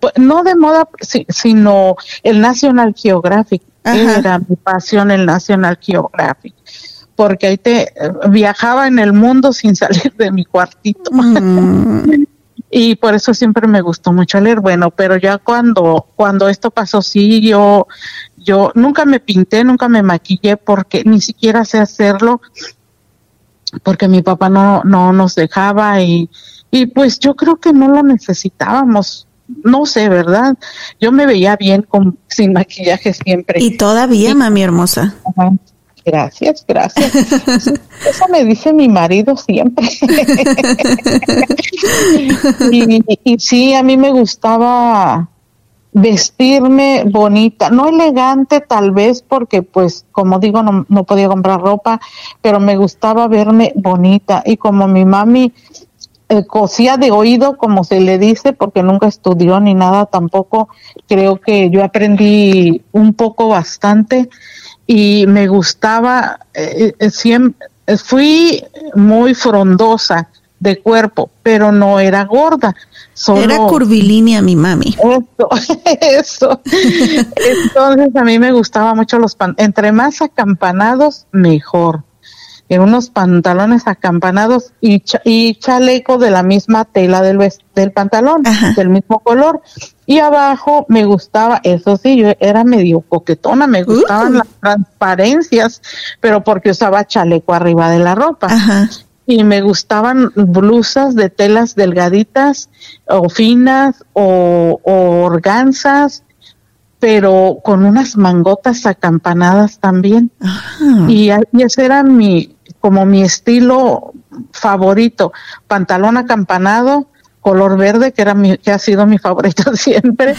Pues, no de moda, sino el National Geographic era mi pasión el National Geographic porque ahí te viajaba en el mundo sin salir de mi cuartito. Mm. y por eso siempre me gustó mucho leer. Bueno, pero ya cuando cuando esto pasó sí yo yo nunca me pinté, nunca me maquillé porque ni siquiera sé hacerlo porque mi papá no no nos dejaba y y pues yo creo que no lo necesitábamos no sé, ¿verdad? Yo me veía bien con, sin maquillaje siempre. Y todavía, mami hermosa. Gracias, gracias. Eso me dice mi marido siempre. y, sí, a mí me gustaba vestirme bonita, no elegante tal vez porque pues como digo no, no podía comprar ropa, pero me gustaba verme bonita y como mi mami eh, cosía de oído, como se le dice, porque nunca estudió ni nada tampoco. Creo que yo aprendí un poco bastante y me gustaba, eh, eh, siempre, fui muy frondosa de cuerpo, pero no era gorda. era curvilínea mi mami. Eso, eso. Entonces a mí me gustaba mucho los pan, entre más acampanados, mejor en unos pantalones acampanados y, y chaleco de la misma tela del, del pantalón, del mismo color. Y abajo me gustaba, eso sí, yo era medio coquetona, me gustaban uh. las transparencias, pero porque usaba chaleco arriba de la ropa. Y me gustaban blusas de telas delgaditas o finas o, o organzas pero con unas mangotas acampanadas también. Y, y, ese era mi, como mi estilo favorito, pantalón acampanado color verde, que era mi, que ha sido mi favorita siempre,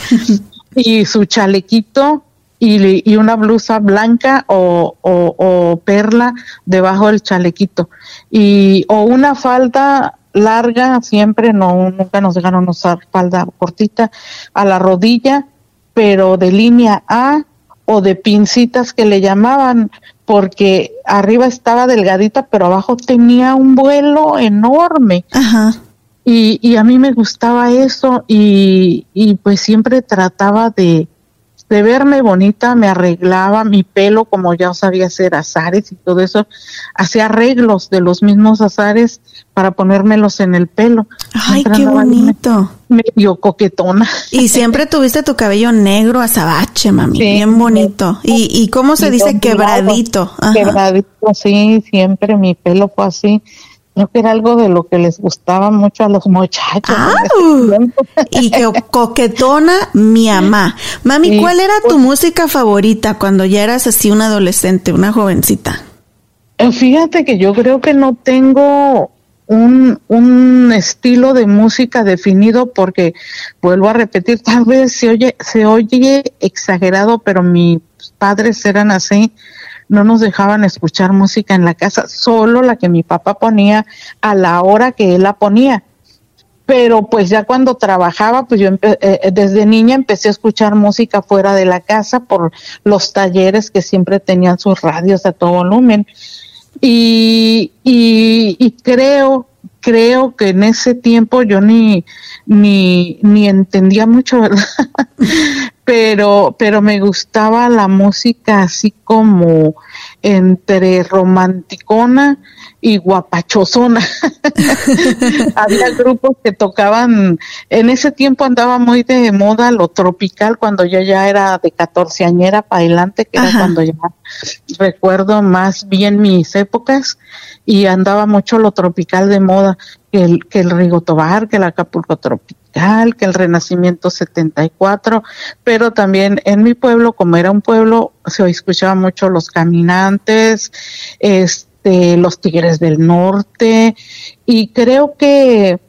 y su chalequito y, una blusa blanca o, o, o, perla debajo del chalequito. Y o una falda larga siempre no nunca nos dejaron usar falda cortita a la rodilla pero de línea A o de pincitas que le llamaban porque arriba estaba delgadita pero abajo tenía un vuelo enorme Ajá. y, y a mí me gustaba eso y, y pues siempre trataba de de verme bonita, me arreglaba mi pelo, como ya sabía hacer azares y todo eso, hacía arreglos de los mismos azares para ponérmelos en el pelo. Ay, qué bonito. Medio coquetona. Y siempre tuviste tu cabello negro azabache, mami, Sí, bien bonito. ¿Y, y cómo se dice quebradito? Ajá. Quebradito, sí, siempre mi pelo fue así. Creo que era algo de lo que les gustaba mucho a los muchachos. Y que coquetona mi mamá. Mami, Sí, ¿cuál era tu pues- música favorita cuando ya eras así una adolescente, una jovencita? Eh, Fíjate que yo creo que no tengo un, un estilo de música definido porque vuelvo a repetir, tal vez se oye, se oye exagerado, pero mis padres eran así, no nos dejaban escuchar música en la casa, solo la que mi papá ponía a la hora que él la ponía. Pero pues ya cuando trabajaba, pues yo empe- eh, desde niña empecé a escuchar música fuera de la casa por los talleres que siempre tenían sus radios a todo volumen y, y, y creo creo que en ese tiempo yo ni ni ni entendía mucho verdad pero pero me gustaba la música así como entre romanticona y guapachosona. Había grupos que tocaban en ese tiempo andaba muy de moda lo tropical cuando yo ya era de 14 añera para adelante que era cuando ya recuerdo más bien mis épocas y andaba mucho lo tropical de moda, que el, que Rigo Tobar, que el Acapulco Tropical, que el Renacimiento 74, pero también en mi pueblo, como era un pueblo, se escuchaba mucho los caminantes, este, los tigres del norte, y creo que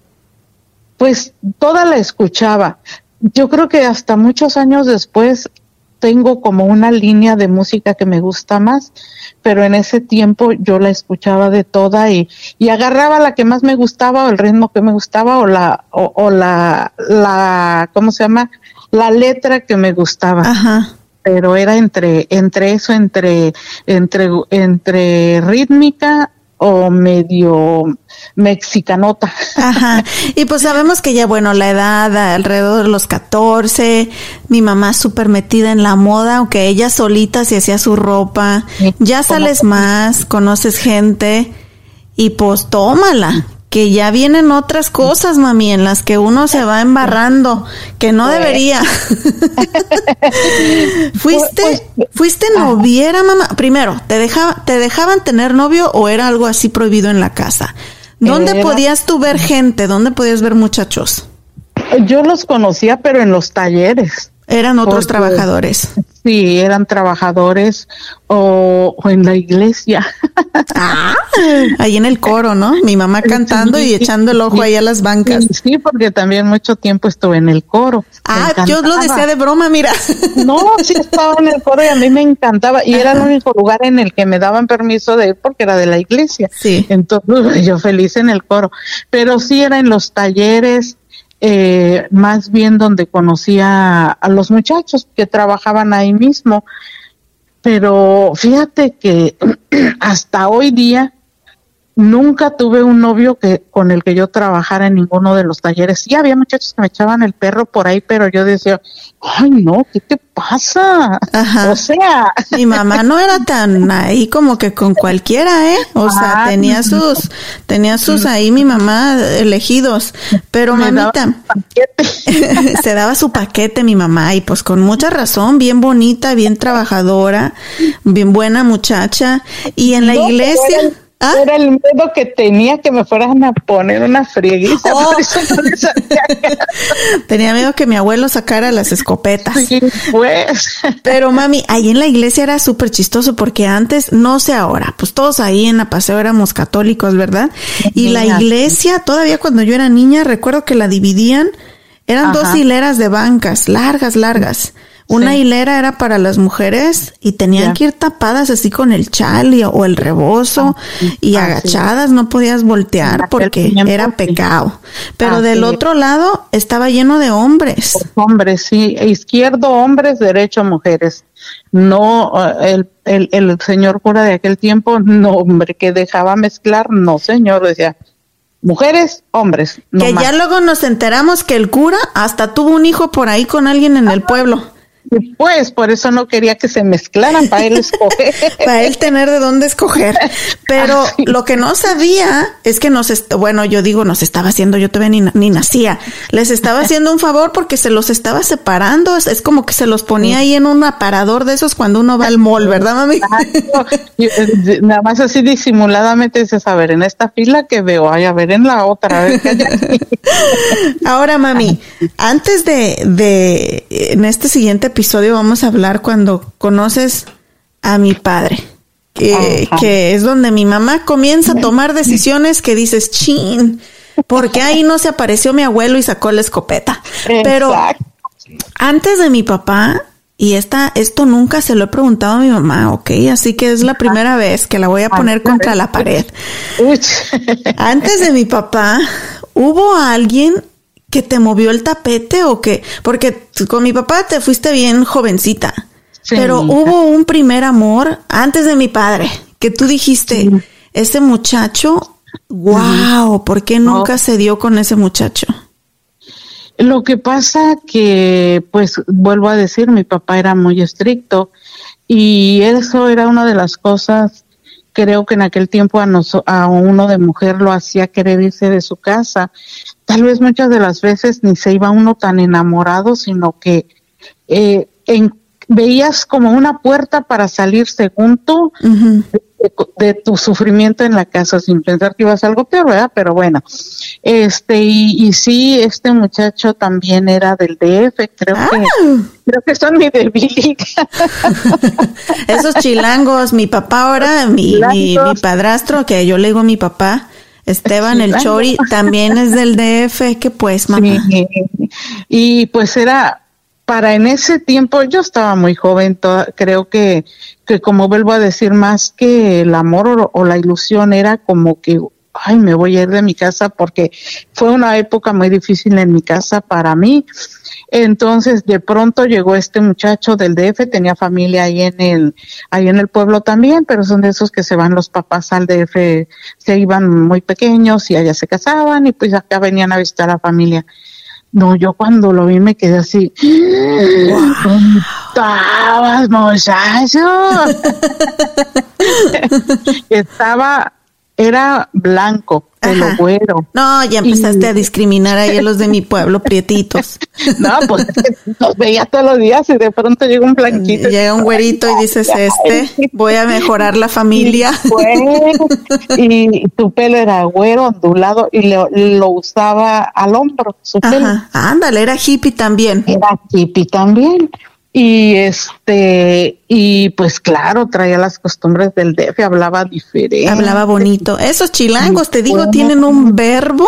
pues toda la escuchaba. Yo creo que hasta muchos años después tengo como una línea de música que me gusta más, pero en ese tiempo yo la escuchaba de toda y, y agarraba la que más me gustaba o el ritmo que me gustaba o la o, o la la ¿cómo se llama? la letra que me gustaba Ajá. pero era entre entre eso entre entre entre rítmica o medio mexicanota Ajá. Y pues sabemos que ya, bueno, la edad alrededor de los 14, mi mamá súper metida en la moda, aunque ella solita se hacía su ropa, Sí, ya sales más, conoces gente y pues tómala. Que ya vienen otras cosas, mami, en las que uno se va embarrando, que no Pues. debería. ¿Fuiste, Pues, fuiste noviera, mamá? Primero, ¿te, dejaba, ¿te dejaban tener novio o era algo así prohibido en la casa? ¿Dónde Era- podías tú ver gente? ¿Dónde podías ver muchachos? yo los conocía pero en los talleres Eran otros Porque- trabajadores. Sí, eran trabajadores o, o en la iglesia. Ah, ahí en el coro, ¿no? Mi mamá cantando y echando el ojo ahí a las bancas. Sí, porque también mucho tiempo estuve en el coro. Ah, yo lo decía de broma, mira. No, sí estaba en el coro y a mí me encantaba. Y era el único lugar en el que me daban permiso de ir porque era de la iglesia. Sí. Entonces yo feliz en el coro. Pero sí era en los talleres, eh, más bien donde conocía a los muchachos que trabajaban ahí mismo. Pero fíjate que hasta hoy día nunca tuve un novio que con el que yo trabajara en ninguno de los talleres. Sí había muchachos que me echaban el perro por ahí, pero yo decía, ay no, ¿qué te pasa? Ajá. O sea, Mi mamá no era tan ahí como que con cualquiera, ¿eh? O sea, Ah, tenía sus, tenía sus ahí mi mamá elegidos. Pero daba mamita, paquete. se daba su paquete mi mamá y pues con mucha razón, bien bonita, bien trabajadora, bien buena muchacha. Y en la No, iglesia, ¿Ah? Era el miedo que tenía que me fueran a poner una frieguita. Oh. tenía miedo que mi abuelo sacara las escopetas. Sí, pues. Pero mami, ahí en la iglesia era súper chistoso porque antes, no sé ahora, pues todos ahí en la paseo éramos católicos, ¿verdad? Y la iglesia, todavía cuando yo era niña, recuerdo que la dividían, eran dos hileras de bancas, largas, largas. Una hilera era para las mujeres y tenían que ir tapadas así con el chal o el rebozo ah, y agachadas, no podías voltear porque era pecado. Pero del otro lado estaba lleno de hombres. Hombres, sí, izquierdo hombres, derecho mujeres. No, eh, el, el, señor cura de aquel tiempo, no, hombre, que dejaba mezclar, no, señor, decía, mujeres, hombres. que ya luego nos enteramos que el cura hasta tuvo un hijo por ahí con alguien en el pueblo. Pues por eso no quería que se mezclaran para él escoger. para él tener de dónde escoger. Pero ah, lo que no sabía es que nos, bueno, yo digo, nos estaba haciendo, yo todavía ni, ni nacía, les estaba haciendo un favor porque se los estaba separando. Es, como que se los ponía ahí en un aparador de esos cuando uno va al mall, ¿verdad, mami? Eh, nada más así disimuladamente dices, a ver, en esta fila que veo, ay, a ver, en la otra. Ahora, mami, antes de, de, en este siguiente episodio vamos a hablar cuando conoces a mi padre, que, es donde mi mamá comienza a tomar decisiones que dices, chin, porque ahí no se apareció mi abuelo y sacó la escopeta. Pero antes de mi papá, y esta, esto nunca se lo he preguntado a mi mamá, ¿ok? Así que es la primera vez que la voy a poner contra la pared. Antes de mi papá, ¿hubo alguien que te movió el tapete o que, porque con mi papá te fuiste bien jovencita, pero hubo un primer amor antes de mi padre, que tú dijiste, ese muchacho, wow, ¿por qué nunca se dio con ese muchacho? Lo que pasa que, pues, vuelvo a decir, mi papá era muy estricto y eso era una de las cosas creo que en aquel tiempo a, a uno de mujer lo hacía querer irse de su casa tal vez muchas de las veces ni se iba uno tan enamorado, sino que eh, veías como una puerta para salir según tú de, tu sufrimiento en la casa sin pensar que ibas a algo peor, ¿verdad? Pero bueno, este y, y sí, este muchacho también era del DF, creo que ah. creo que son mi debilidad. Esos chilangos, mi papá ahora, mi, mi, mi, padrastro, que yo le digo a mi papá, Esteban, el Chori, también es del DF, que pues, mamá. Y pues era, para en ese tiempo, yo estaba muy joven, creo que, que como vuelvo a decir, más que el amor o la ilusión, era como que, ay, me voy a ir de mi casa porque fue una época muy difícil en mi casa para mí entonces, de pronto llegó este muchacho del DF, tenía familia ahí en el, ahí en el pueblo también, pero son de esos que se van los papás al DF, se iban muy pequeños y allá se casaban y pues acá venían a visitar a la familia. No, yo cuando lo vi me quedé así. ¿Dónde estabas, muchacho? Estaba era blanco, pelo güero. No, ya empezaste a discriminar ahí a los de mi pueblo, prietitos. no, pues los veía todos los días y de pronto llega un blanquito. Llega un güerito y dices, este, voy a mejorar la familia. Y, tu pelo era güero, ondulado y lo, usaba al hombro, su pelo. Ándale, era hippie también. Era hippie también. Y este, y pues claro, traía las costumbres del DF, hablaba diferente. Hablaba bonito. Esos chilangos, te digo, tienen un verbo.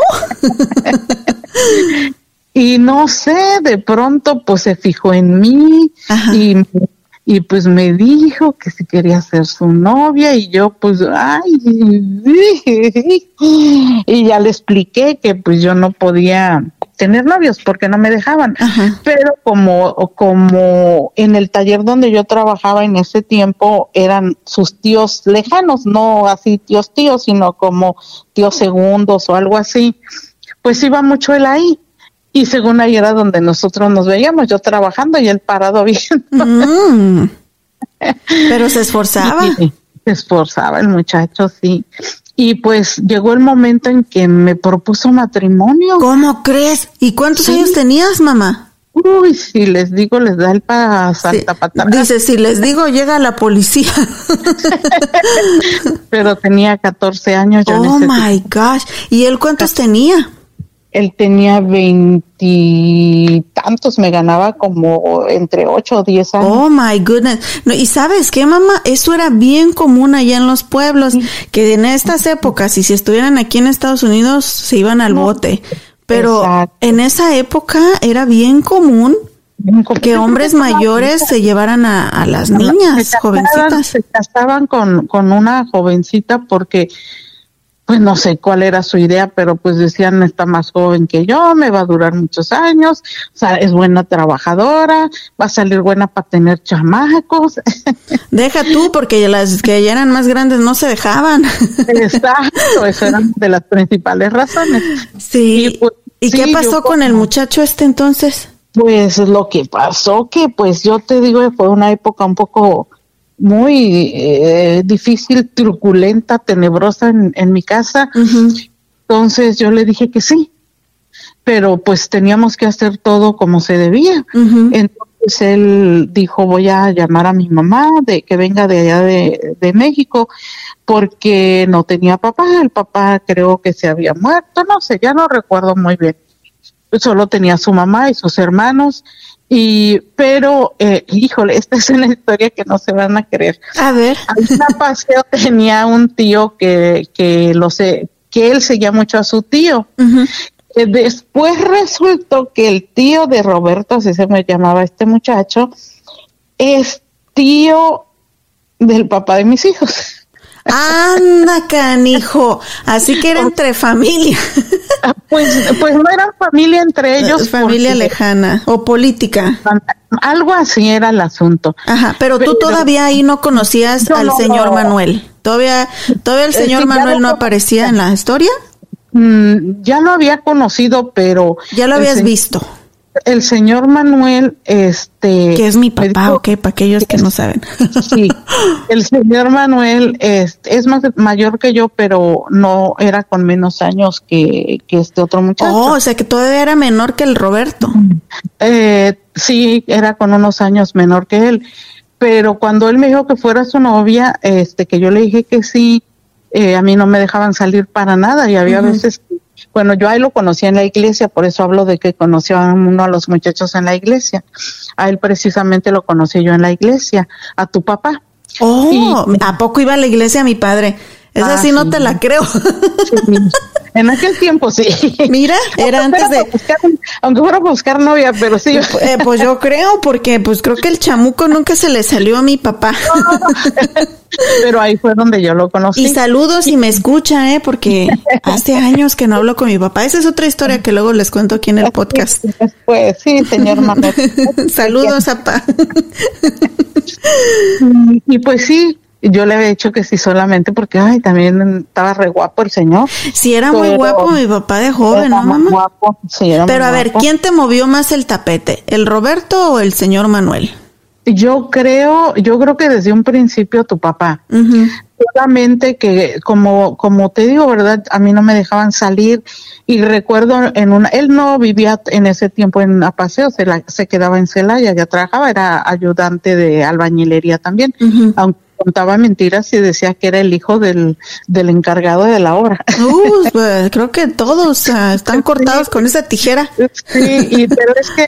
y no sé, de pronto pues se fijó en mí y y pues me dijo que si quería ser su novia y yo pues ay y ya le expliqué que pues yo no podía tener novios porque no me dejaban. Pero como, como en el taller donde yo trabajaba en ese tiempo eran sus tíos lejanos, no así tíos tíos, sino como tíos segundos o algo así, pues iba mucho él ahí. Y según ahí era donde nosotros nos veíamos, yo trabajando y él parado viendo. Mm. Pero se esforzaba. se esforzaba el muchacho, sí. Y pues llegó el momento en que me propuso matrimonio. ¿Cómo crees? ¿Y cuántos años tenías, mamá? Uy, si les digo, les da el para Santa sí. Dice, si les digo, llega la policía. Pero tenía 14 años. oh my gosh. ¿Y él cuántos tenía? Él tenía veintitantos, me ganaba como entre 8 o 10 años. Oh my goodness. No, y sabes qué, mamá, eso era bien común allá en los pueblos, que en estas épocas, y si estuvieran aquí en Estados Unidos, se iban al bote pero en esa época era bien común que hombres mayores se llevaran a, las niñas jovencitas. Se casaban con, con una jovencita porque pues no sé cuál era su idea, pero pues decían está más joven que yo, me va a durar muchos años, o sea, es buena trabajadora, va a salir buena para tener chamacos. Deja tú, porque las que ya eran más grandes no se dejaban. Exacto, eso eran de las principales razones. Sí. Pues, ¿Y qué pasó con el muchacho este entonces? Pues lo que pasó que pues yo te digo fue una época un poco muy eh, difícil, truculenta, tenebrosa en, mi casa. Entonces yo le dije que sí, pero pues teníamos que hacer todo como se debía. Entonces él dijo voy a llamar a mi mamá de que venga de allá de, de México porque no tenía papá, el papá creo que se había muerto, no sé, ya no recuerdo muy bien. Solo tenía su mamá y sus hermanos, y pero, eh, híjole, esta es una historia que no se van a creer. A ver. A paseo tenía un tío que, que lo sé, que él seguía mucho a su tío. Después resultó que el tío de Roberto, así se me llamaba este muchacho, es tío del papá de mis hijos. Anda, canijo. Así que era entre familia. Pues, pues no era familia entre ellos. Familia lejana o política. Algo así era el asunto. Ajá, pero, tú todavía ahí no conocías al señor Manuel. ¿Todavía, todavía el señor Manuel no aparecía en la historia? Mm, ya lo había conocido, pero... Ya lo habías visto el señor Manuel, este... Que es mi papá, ok, para aquellos que no saben. sí, el señor Manuel es, es más mayor que yo, pero no era con menos años que, este otro muchacho. Oh, o sea que todavía era menor que el Roberto. Eh, sí, era con unos años menor que él. Pero cuando él me dijo que fuera su novia, este, que yo le dije que sí, eh, a mí no me dejaban salir para nada y había veces que bueno, yo ahí lo conocí en la iglesia, por eso hablo de que conoció a uno a los muchachos en la iglesia. A él precisamente lo conocí yo en la iglesia, a tu papá. Oh, ¿a poco iba a la iglesia mi padre? Esa ah, sí no te la creo. en aquel tiempo sí. Mira, era antes de... aunque fuera a buscar novia, pero sí. Eh, pues yo creo, porque pues creo que el chamuco nunca se le salió a mi papá. pero ahí fue donde yo lo conocí. Y saludos y me escucha, ¿eh? Porque hace años que no hablo con mi papá. Esa es otra historia que luego les cuento aquí en el podcast. Pues sí, señor Manuel. saludos, papá. y pues sí, yo le había dicho que sí solamente porque, ay, también estaba re guapo el señor. Sí, era muy guapo mi papá de joven, ¿no, mamá? Guapo. Sí, era Pero a ver, ¿quién te movió más el tapete? ¿El Roberto o el señor Manuel? Yo creo, yo creo que desde un principio tu papá. Solamente que, como, como te digo, ¿verdad? A mí no me dejaban salir y recuerdo en una, él no vivía en ese tiempo en Apaseo, se, la, se quedaba en Celaya, ya trabajaba, era ayudante de albañilería también, aunque contaba mentiras y decía que era el hijo del, del encargado de la obra. Uh, pues, creo que todos están cortados con esa tijera. Sí, y, pero es que,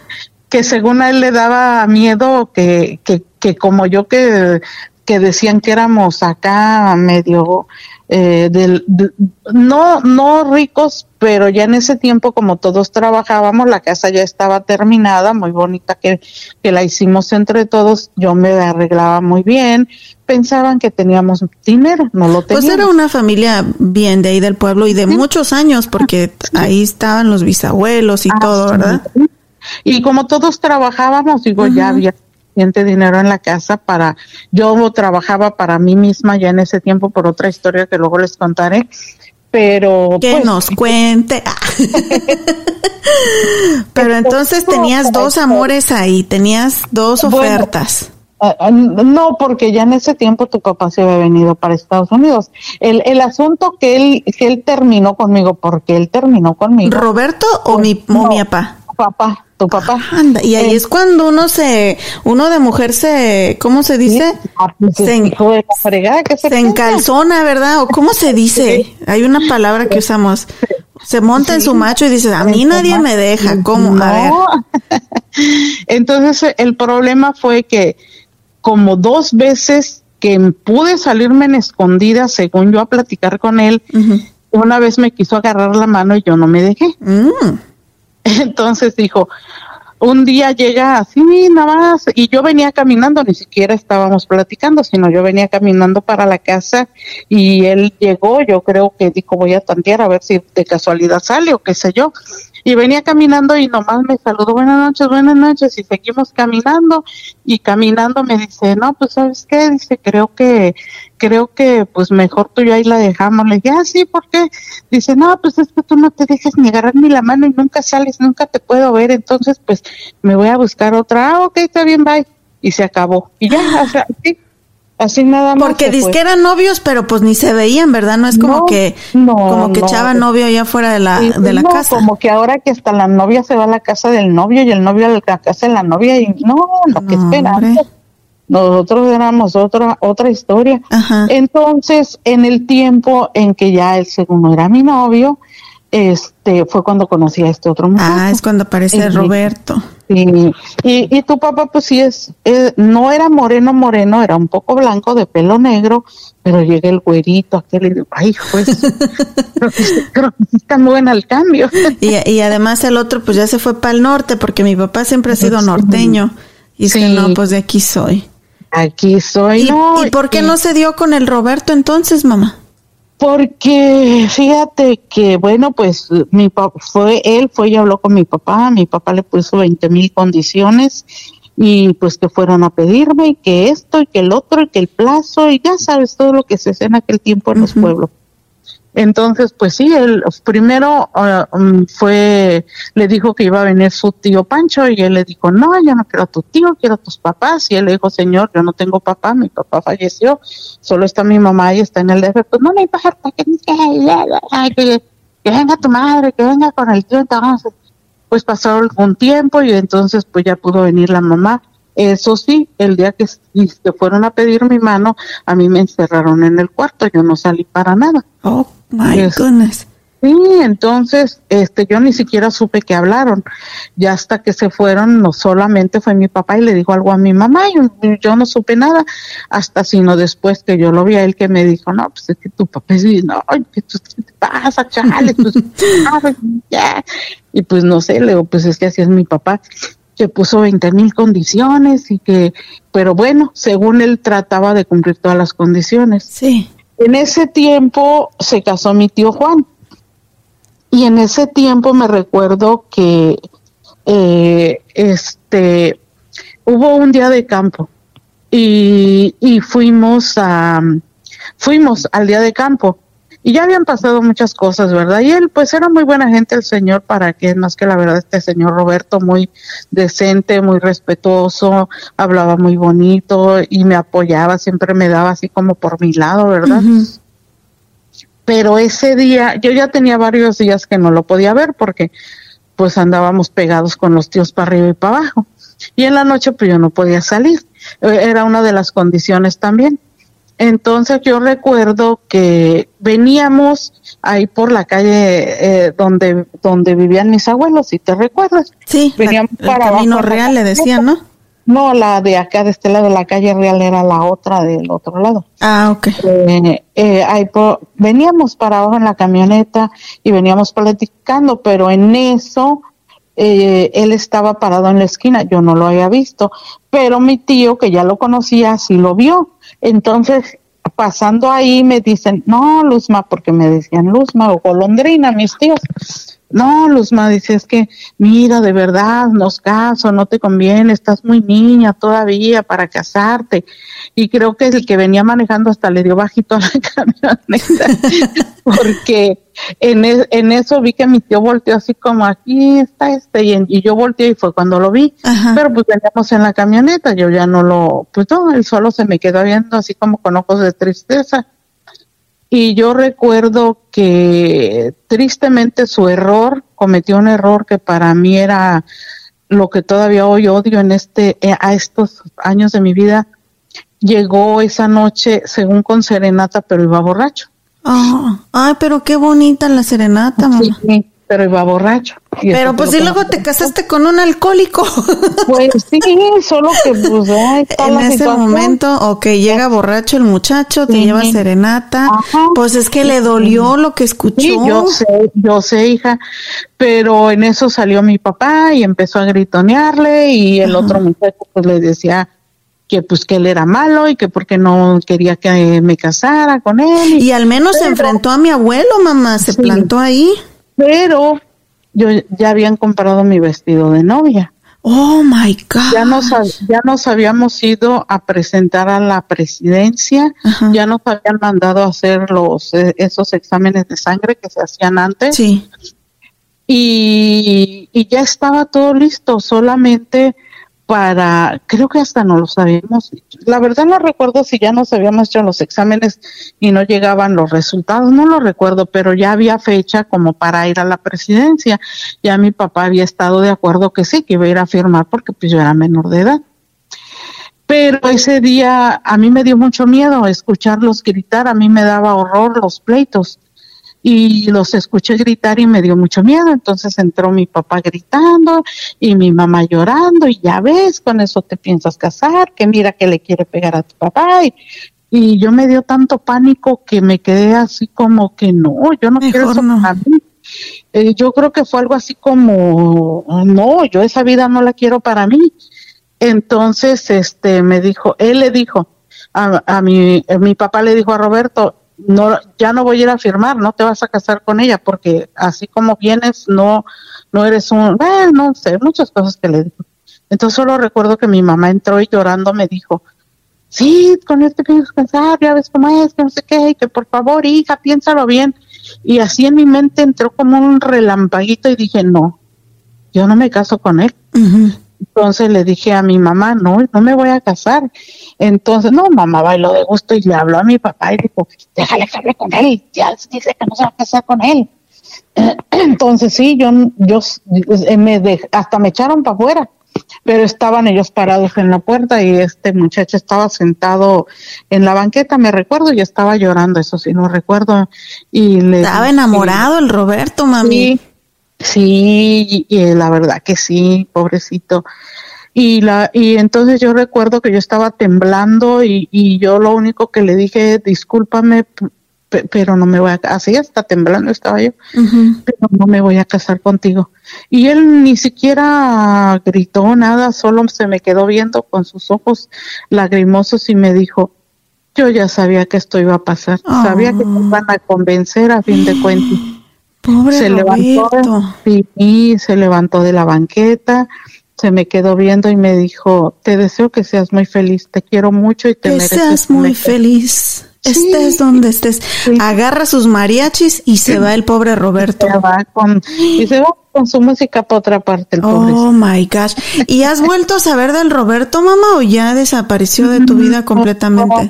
que según a él le daba miedo que, que, que como yo que, que decían que éramos acá medio eh, del, no, no ricos, pero ya en ese tiempo como todos trabajábamos, la casa ya estaba terminada, muy bonita que, que la hicimos entre todos, yo me arreglaba muy bien, pensaban que teníamos dinero, no lo teníamos. Pues era una familia bien de ahí del pueblo y de muchos años, porque ahí estaban los bisabuelos y ah, todo, ¿verdad? Y como todos trabajábamos, digo, ya había suficiente dinero en la casa para, yo trabajaba para mí misma ya en ese tiempo por otra historia que luego les contaré, pero... Que pues, nos cuente. pero entonces tenías dos amores ahí, tenías dos ofertas. Ah, ah, no, porque ya en ese tiempo tu papá se había venido para Estados Unidos. El, el asunto que él, que él terminó conmigo, porque él terminó conmigo. ¿Roberto o mi, mi papá? Papá, tu papá. Anda, y ahí Eh, es cuando uno se, uno de mujer se, ¿cómo se dice? ah, pues, Se, en- hijo de la fregada, ¿qué se encalzona, ¿verdad? ¿O cómo se dice? Hay una palabra que usamos. Se monta en su macho y dice, a mí nadie me deja. ¿Cómo? A ver. Entonces el problema fue que como dos veces que pude salirme en escondida, según yo a platicar con él, una vez me quiso agarrar la mano y yo no me dejé. Mm. Entonces dijo, un día llega así nada más y yo venía caminando, ni siquiera estábamos platicando, sino yo venía caminando para la casa y él llegó, yo creo que dijo voy a tantear a ver si de casualidad sale o qué sé yo. Y venía caminando y nomás me saludó, buenas noches, buenas noches, y seguimos caminando, y caminando me dice, no, pues sabes qué, dice, creo que, creo que pues mejor tú y yo ahí la dejamos. Le dije, ah, sí, ¿por qué? Dice, no, pues es que tú no te dejas ni agarrar ni la mano y nunca sales, nunca te puedo ver, entonces pues me voy a buscar otra. Ah, ok, está bien, bye. Y se acabó. Y ya, o sí, así nada más. Porque se dice fue. que eran novios, pero pues ni se veían, ¿verdad? No es como No, que, no, como que no. echaba novio allá fuera de la, Sí, de la no, casa. Como que ahora que hasta la novia se va a la casa del novio y el novio a la casa de la novia y no, lo que No, espera. Nosotros éramos otra otra historia. Ajá. Entonces, en el tiempo en que ya el segundo era mi novio, este fue cuando conocí a este otro muchacho. Ah, es cuando aparece. Roberto. Y, y tu papá, pues sí es, eh, no era moreno, moreno, era un poco blanco, de pelo negro, pero llega el güerito, aquel, y digo, ay, pues, creo que, creo que está muy bueno el cambio. Y, y además el otro pues ya se fue para el norte porque mi papá siempre ha sido norteño. Y es que Sí. no, pues de aquí soy. Aquí soy, ¿Y, no, y por qué no se dio con el Roberto entonces, mamá? Porque fíjate que, bueno, pues mi papá fue, él fue y habló con mi papá, mi papá le puso 20 mil condiciones y pues que fueron a pedirme y que esto y que el otro y que el plazo y ya sabes todo lo que se hace en aquel tiempo en los pueblos. Entonces, pues sí, él primero ah, mm, fue, le dijo que iba a venir su tío Pancho y él le dijo, no, yo no quiero a tu tío, quiero a tus papás. Y él le dijo, señor, yo no tengo papá, mi papá falleció, solo está mi mamá y está en el DF. Pues no me importa, que, que, que, venga tu madre, que venga con el tío. Entonces, pues pasó algún tiempo y entonces pues ya pudo venir la mamá. Eso sí, el día que, que fueron a pedir mi mano, a mí me encerraron en el cuarto, yo no salí para nada. My goodness. Sí, entonces, este, yo ni siquiera supe que hablaron. Ya hasta que se fueron, no solamente fue mi papá y le dijo algo a mi mamá, yo, yo no supe nada, hasta sino después que yo lo vi a él que me dijo, no, pues es que tu papá es, no, ¿qué, te pasa, chale? Pues, ah, ya. Y pues no sé, le digo, pues es que así es mi papá, que puso 20 mil condiciones y que, pero bueno, según él trataba de cumplir todas las condiciones. Sí. En ese tiempo se casó mi tío Juan. Y en ese tiempo me recuerdo que eh, este hubo un día de campo y, y fuimos a fuimos al día de campo y ya habían pasado muchas cosas, ¿verdad? Y él pues era muy buena gente el señor para que más que la verdad este señor Roberto muy decente, muy respetuoso, hablaba muy bonito y me apoyaba, siempre me daba así como por mi lado, ¿verdad? Pero ese día yo ya tenía varios días que no lo podía ver porque pues andábamos pegados con los tíos para arriba y para abajo y en la noche pues yo no podía salir Eh, era una de las condiciones también entonces yo recuerdo que veníamos ahí por la calle eh, donde donde vivían mis abuelos si te recuerdas Sí, la- Veníamos el para camino abajo. real le decían, ¿no? no la de acá de este lado de la calle real era la otra del otro lado Ah, ok. eh, eh, ahí po- veníamos para abajo en la camioneta y veníamos platicando, pero en eso eh, él estaba parado en la esquina, yo no lo había visto, pero mi tío, que ya lo conocía, sí lo vio. Entonces, pasando ahí, me dicen, no, Luzma, porque me decían Luzma o Golondrina, mis tíos. No, Luzma, dice, es que, mira, de verdad, nos caso, no te conviene, estás muy niña todavía para casarte. Y creo que el que venía manejando hasta le dio bajito a la camioneta, porque en, en eso vi que mi tío volteó así como aquí está este, y, en- y yo volteé y fue cuando lo vi. Ajá. Pero pues veníamos en la camioneta, yo ya no lo, pues no, él solo se me quedó viendo así como con ojos de tristeza. Y yo recuerdo que tristemente su error, cometió un error que para mí era lo que todavía hoy odio en este, eh, a estos años de mi vida, llegó esa noche, según con serenata, pero iba borracho. Oh, ay, pero qué bonita la serenata, mamá. Sí, pero iba borracho. Y Pero pues si luego te casaste con un alcohólico. Pues sí, solo que pues está en ese situación. momento, ok, llega borracho el muchacho, te Sí. lleva serenata, Ajá. pues es que le dolió lo que escuchó. Sí, yo sé, yo sé, hija, pero en eso salió mi papá y empezó a gritonearle y el otro muchacho pues le decía que pues que él era malo y que porque no quería que me casara con él. y- Y al menos se enfrentó a mi abuelo, mamá, se Sí. plantó ahí. pero yo ya habían comprado mi vestido de novia. Oh my God. Ya nos, ya nos habíamos ido a presentar a la presidencia, Ajá. ya nos habían mandado a hacer los eh, esos exámenes de sangre que se hacían antes Sí. y, y ya estaba todo listo, solamente para, creo que hasta no los habíamos hecho. La verdad no recuerdo si ya nos habíamos hecho los exámenes y no llegaban los resultados, no lo recuerdo, pero ya había fecha como para ir a la presidencia. Ya mi papá había estado de acuerdo que sí, que iba a ir a firmar porque pues yo era menor de edad. Pero ese día a mí me dio mucho miedo escucharlos gritar, a mí me daba horror los pleitos y los escuché gritar y me dio mucho miedo. Entonces entró mi papá gritando y mi mamá llorando y ya ves, con eso te piensas casar, que mira que le quiere pegar a tu papá. Y, y yo me dio tanto pánico que me quedé así como que no, yo no quiero eso no. para mí. Eh, yo creo que fue algo así como, no, yo esa vida no la quiero para mí. Entonces, este, me dijo, él le dijo, a, a mi, eh, mi papá le dijo a Roberto, no, ya no voy a ir a firmar, no te vas a casar con ella, porque así como vienes, no, no eres un, eh, no sé, muchas cosas que le dijo. Entonces solo recuerdo que mi mamá entró y llorando me dijo, sí, con este quieres casar, ya ves cómo es, que no sé qué, y que por favor, hija, piénsalo bien. Y así en mi mente entró como un relampaguito y dije, no, yo no me caso con él. Entonces le dije a mi mamá, no, no me voy a casar. Entonces, no, mamá bailó de gusto y le habló a mi papá y dijo, déjale que hable con él, ya dice que no se va a casar con él. Entonces sí, yo, yo eh, me de- hasta me echaron para afuera, pero estaban ellos parados en la puerta y este muchacho estaba sentado en la banqueta, me recuerdo, y estaba llorando, eso sí, no recuerdo. Y le Estaba enamorado el Roberto, mami. Sí, sí, y, y la verdad que sí, pobrecito. Y la y entonces yo recuerdo que yo estaba temblando y, y yo lo único que le dije, discúlpame, pero no me voy a así hasta temblando estaba yo, pero no me voy a casar contigo. Y él ni siquiera gritó nada, solo se me quedó viendo con sus ojos lagrimosos y me dijo, yo ya sabía que esto iba a pasar, sabía que me iban a convencer a fin de cuentas Pobre se levantó Roberto. sí, y se levantó de la banqueta, se me quedó viendo y me dijo, te deseo que seas muy feliz, te quiero mucho y te Que mereces seas muy mejor". feliz. Sí. Estés donde estés. Agarra sus mariachis y se va el pobre Roberto. Se va con, y se va con su música para otra parte, el. Oh my gosh. ¿Y has vuelto a saber del Roberto, mamá, o ya desapareció de tu vida completamente?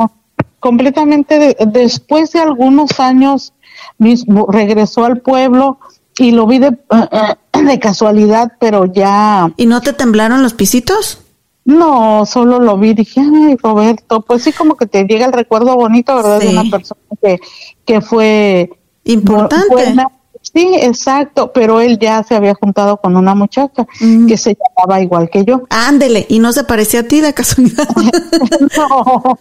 Completamente de- después de algunos años mismo regresó al pueblo y lo vi de, de casualidad, pero ya ¿Y no te temblaron los pisitos? No, solo lo vi, dije, ay, Roberto, pues sí, como que te llega el recuerdo bonito, ¿verdad? Sí. De una persona que, que fue Importante. buena. Sí, exacto, pero él ya se había juntado con una muchacha Mm. que se llamaba igual que yo. Ándele, y no se parecía a ti de casualidad. no,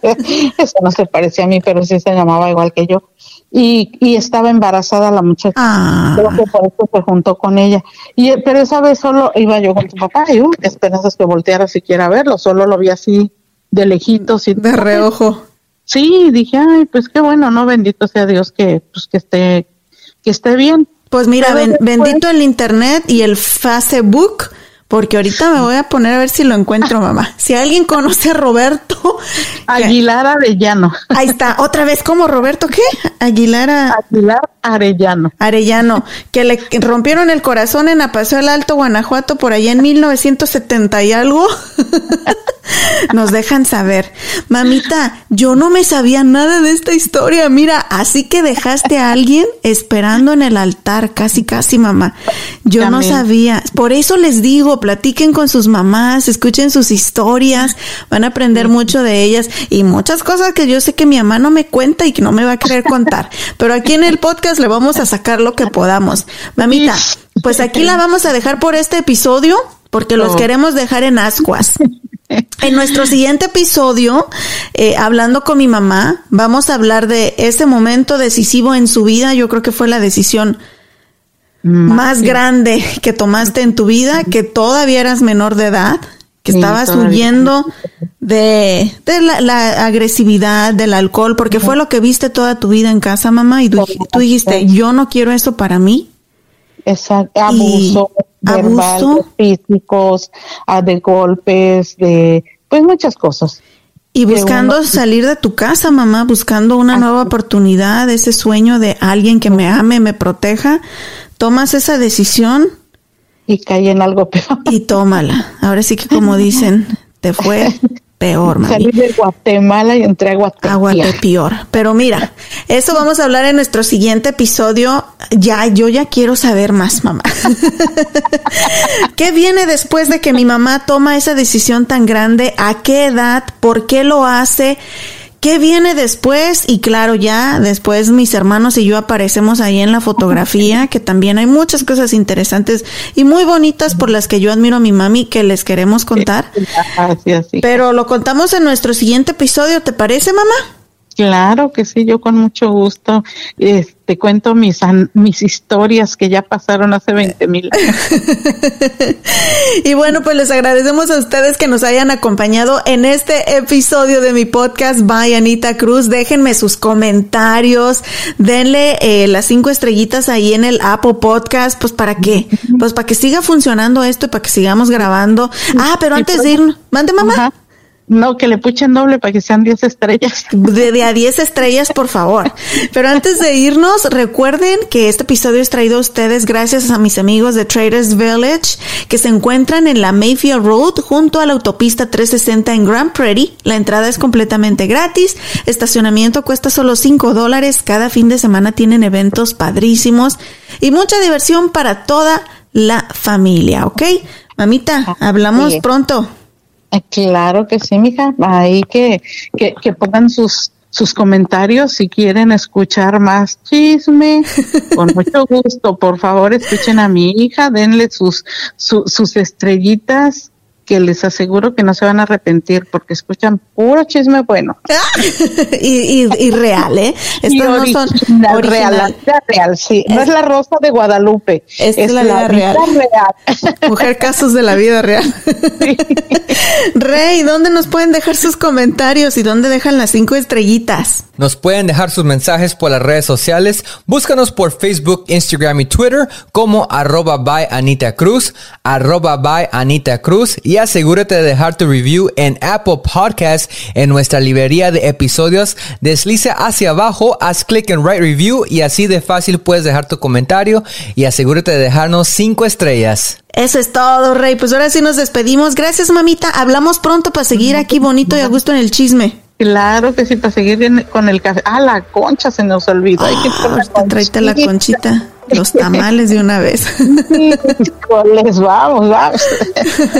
eso no se parecía a mí, pero sí se llamaba igual que yo. Y, y estaba embarazada la muchacha. Ah, Creo que por eso se juntó con ella. Y pero esa vez solo iba yo con tu papá y uh, esperanzas que volteara siquiera a verlo, solo lo vi así de lejitos y de reojo. Sí, dije, ay, pues qué bueno, no bendito sea Dios que pues que esté que esté bien. Pues mira, ben- bendito el internet y el Facebook, porque ahorita me voy a poner a ver si lo encuentro, mamá. Si alguien conoce a Roberto. Aguilar Arellano. Ahí está, otra vez, ¿cómo Roberto qué? Aguilar Aguilar Arellano. Arellano, que le rompieron el corazón en Apaseo el Alto, Guanajuato, por allá en 1970 y algo. Nos dejan saber. Mamita, yo no me sabía nada de esta historia. Mira, así que dejaste a alguien esperando en el altar, casi, casi, mamá. Yo no sabía. Por eso les digo, platiquen con sus mamás, escuchen sus historias, van a aprender mucho de ellas y muchas cosas que yo sé que mi mamá no me cuenta y que no me va a querer contar. Pero aquí en el podcast le vamos a sacar lo que podamos. Mamita, pues aquí la vamos a dejar por este episodio porque los oh. queremos dejar en ascuas. En nuestro siguiente episodio, eh, hablando con mi mamá, vamos a hablar de ese momento decisivo en su vida. Yo creo que fue la decisión más grande que tomaste en tu vida, que todavía eras menor de edad, que estabas huyendo de, la, agresividad, del alcohol, porque fue lo que viste toda tu vida en casa, mamá, y tú, dijiste, yo no quiero eso para mí. Exacto, abuso, verbal, físicos, ah, de golpes, de pues muchas cosas. Y buscando salir de tu casa, mamá, buscando una nueva oportunidad, ese sueño de alguien que me ame, me proteja, tomas esa decisión. Y cae en algo peor. Y tómala. Ahora sí que como dicen, te fue peor, mami. Salí de Guatemala y entré a Guatemala. peor. Pero mira, eso vamos a hablar en nuestro siguiente episodio. Ya, yo ya quiero saber más, mamá. ¿Qué viene después de que mi mamá toma esa decisión tan grande? ¿A qué edad? ¿Por qué lo hace? ¿Qué viene después? Y claro, ya después mis hermanos y yo aparecemos ahí en la fotografía, que también hay muchas cosas interesantes y muy bonitas por las que yo admiro a mi mami que les queremos contar. Pero lo contamos en nuestro siguiente episodio, ¿te parece, mamá? Claro que sí, yo con mucho gusto te cuento mis, mis historias que ya pasaron hace 20 mil años. y bueno, pues les agradecemos a ustedes que nos hayan acompañado en este episodio de mi podcast By Anita Cruz. Déjenme sus comentarios, denle eh, las cinco estrellitas ahí en el Apple Podcast, pues para qué, pues para que siga funcionando esto y para que sigamos grabando. Ah, pero antes de ir, mande mamá. No, que le puchen doble para que sean 10 estrellas. De, a 10 estrellas, por favor. Pero antes de irnos, recuerden que este episodio es traído a ustedes gracias a mis amigos de Traders Village, que se encuentran en la Mayfield Road junto a la autopista 360 en Grand Prairie. La entrada es completamente gratis. Estacionamiento cuesta solo 5 dólares. Cada fin de semana tienen eventos padrísimos y mucha diversión para toda la familia, ¿ok? Mamita, hablamos pronto. Claro que sí, mija. Ahí que, que, que pongan sus, sus comentarios si quieren escuchar más chisme. Con mucho gusto, por favor, escuchen a mi hija, denle sus, sus estrellitas que les aseguro que no se van a arrepentir porque escuchan puro chisme bueno. y, y, real, ¿eh? Esto no son real, real, sí. no es la rosa de Guadalupe, es, la, vida real. Mujer casos de la vida real. Rey, ¿dónde nos pueden dejar sus comentarios y dónde dejan las cinco estrellitas? Nos pueden dejar sus mensajes por las redes sociales. Búscanos por Facebook, Instagram y Twitter como arroba by Anita Cruz, arroba by Anita Cruz y asegúrate de dejar tu review en Apple Podcast en nuestra librería de episodios. Desliza hacia abajo, haz clic en Write Review y así de fácil puedes dejar tu comentario y asegúrate de dejarnos cinco estrellas. Eso es todo, Rey. Pues ahora sí nos despedimos. Gracias, mamita. Hablamos pronto para seguir aquí bonito y a gusto en el chisme. Claro que sí, para seguir con el café. Ah, la concha se nos olvidó. Hay que ah, tráete la conchita. Los tamales de una vez. les vamos, vamos.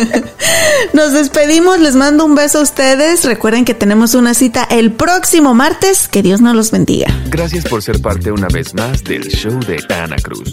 Nos despedimos, les mando un beso a ustedes. Recuerden que tenemos una cita el próximo martes. Que Dios nos los bendiga. Gracias por ser parte una vez más del show de Ana Cruz.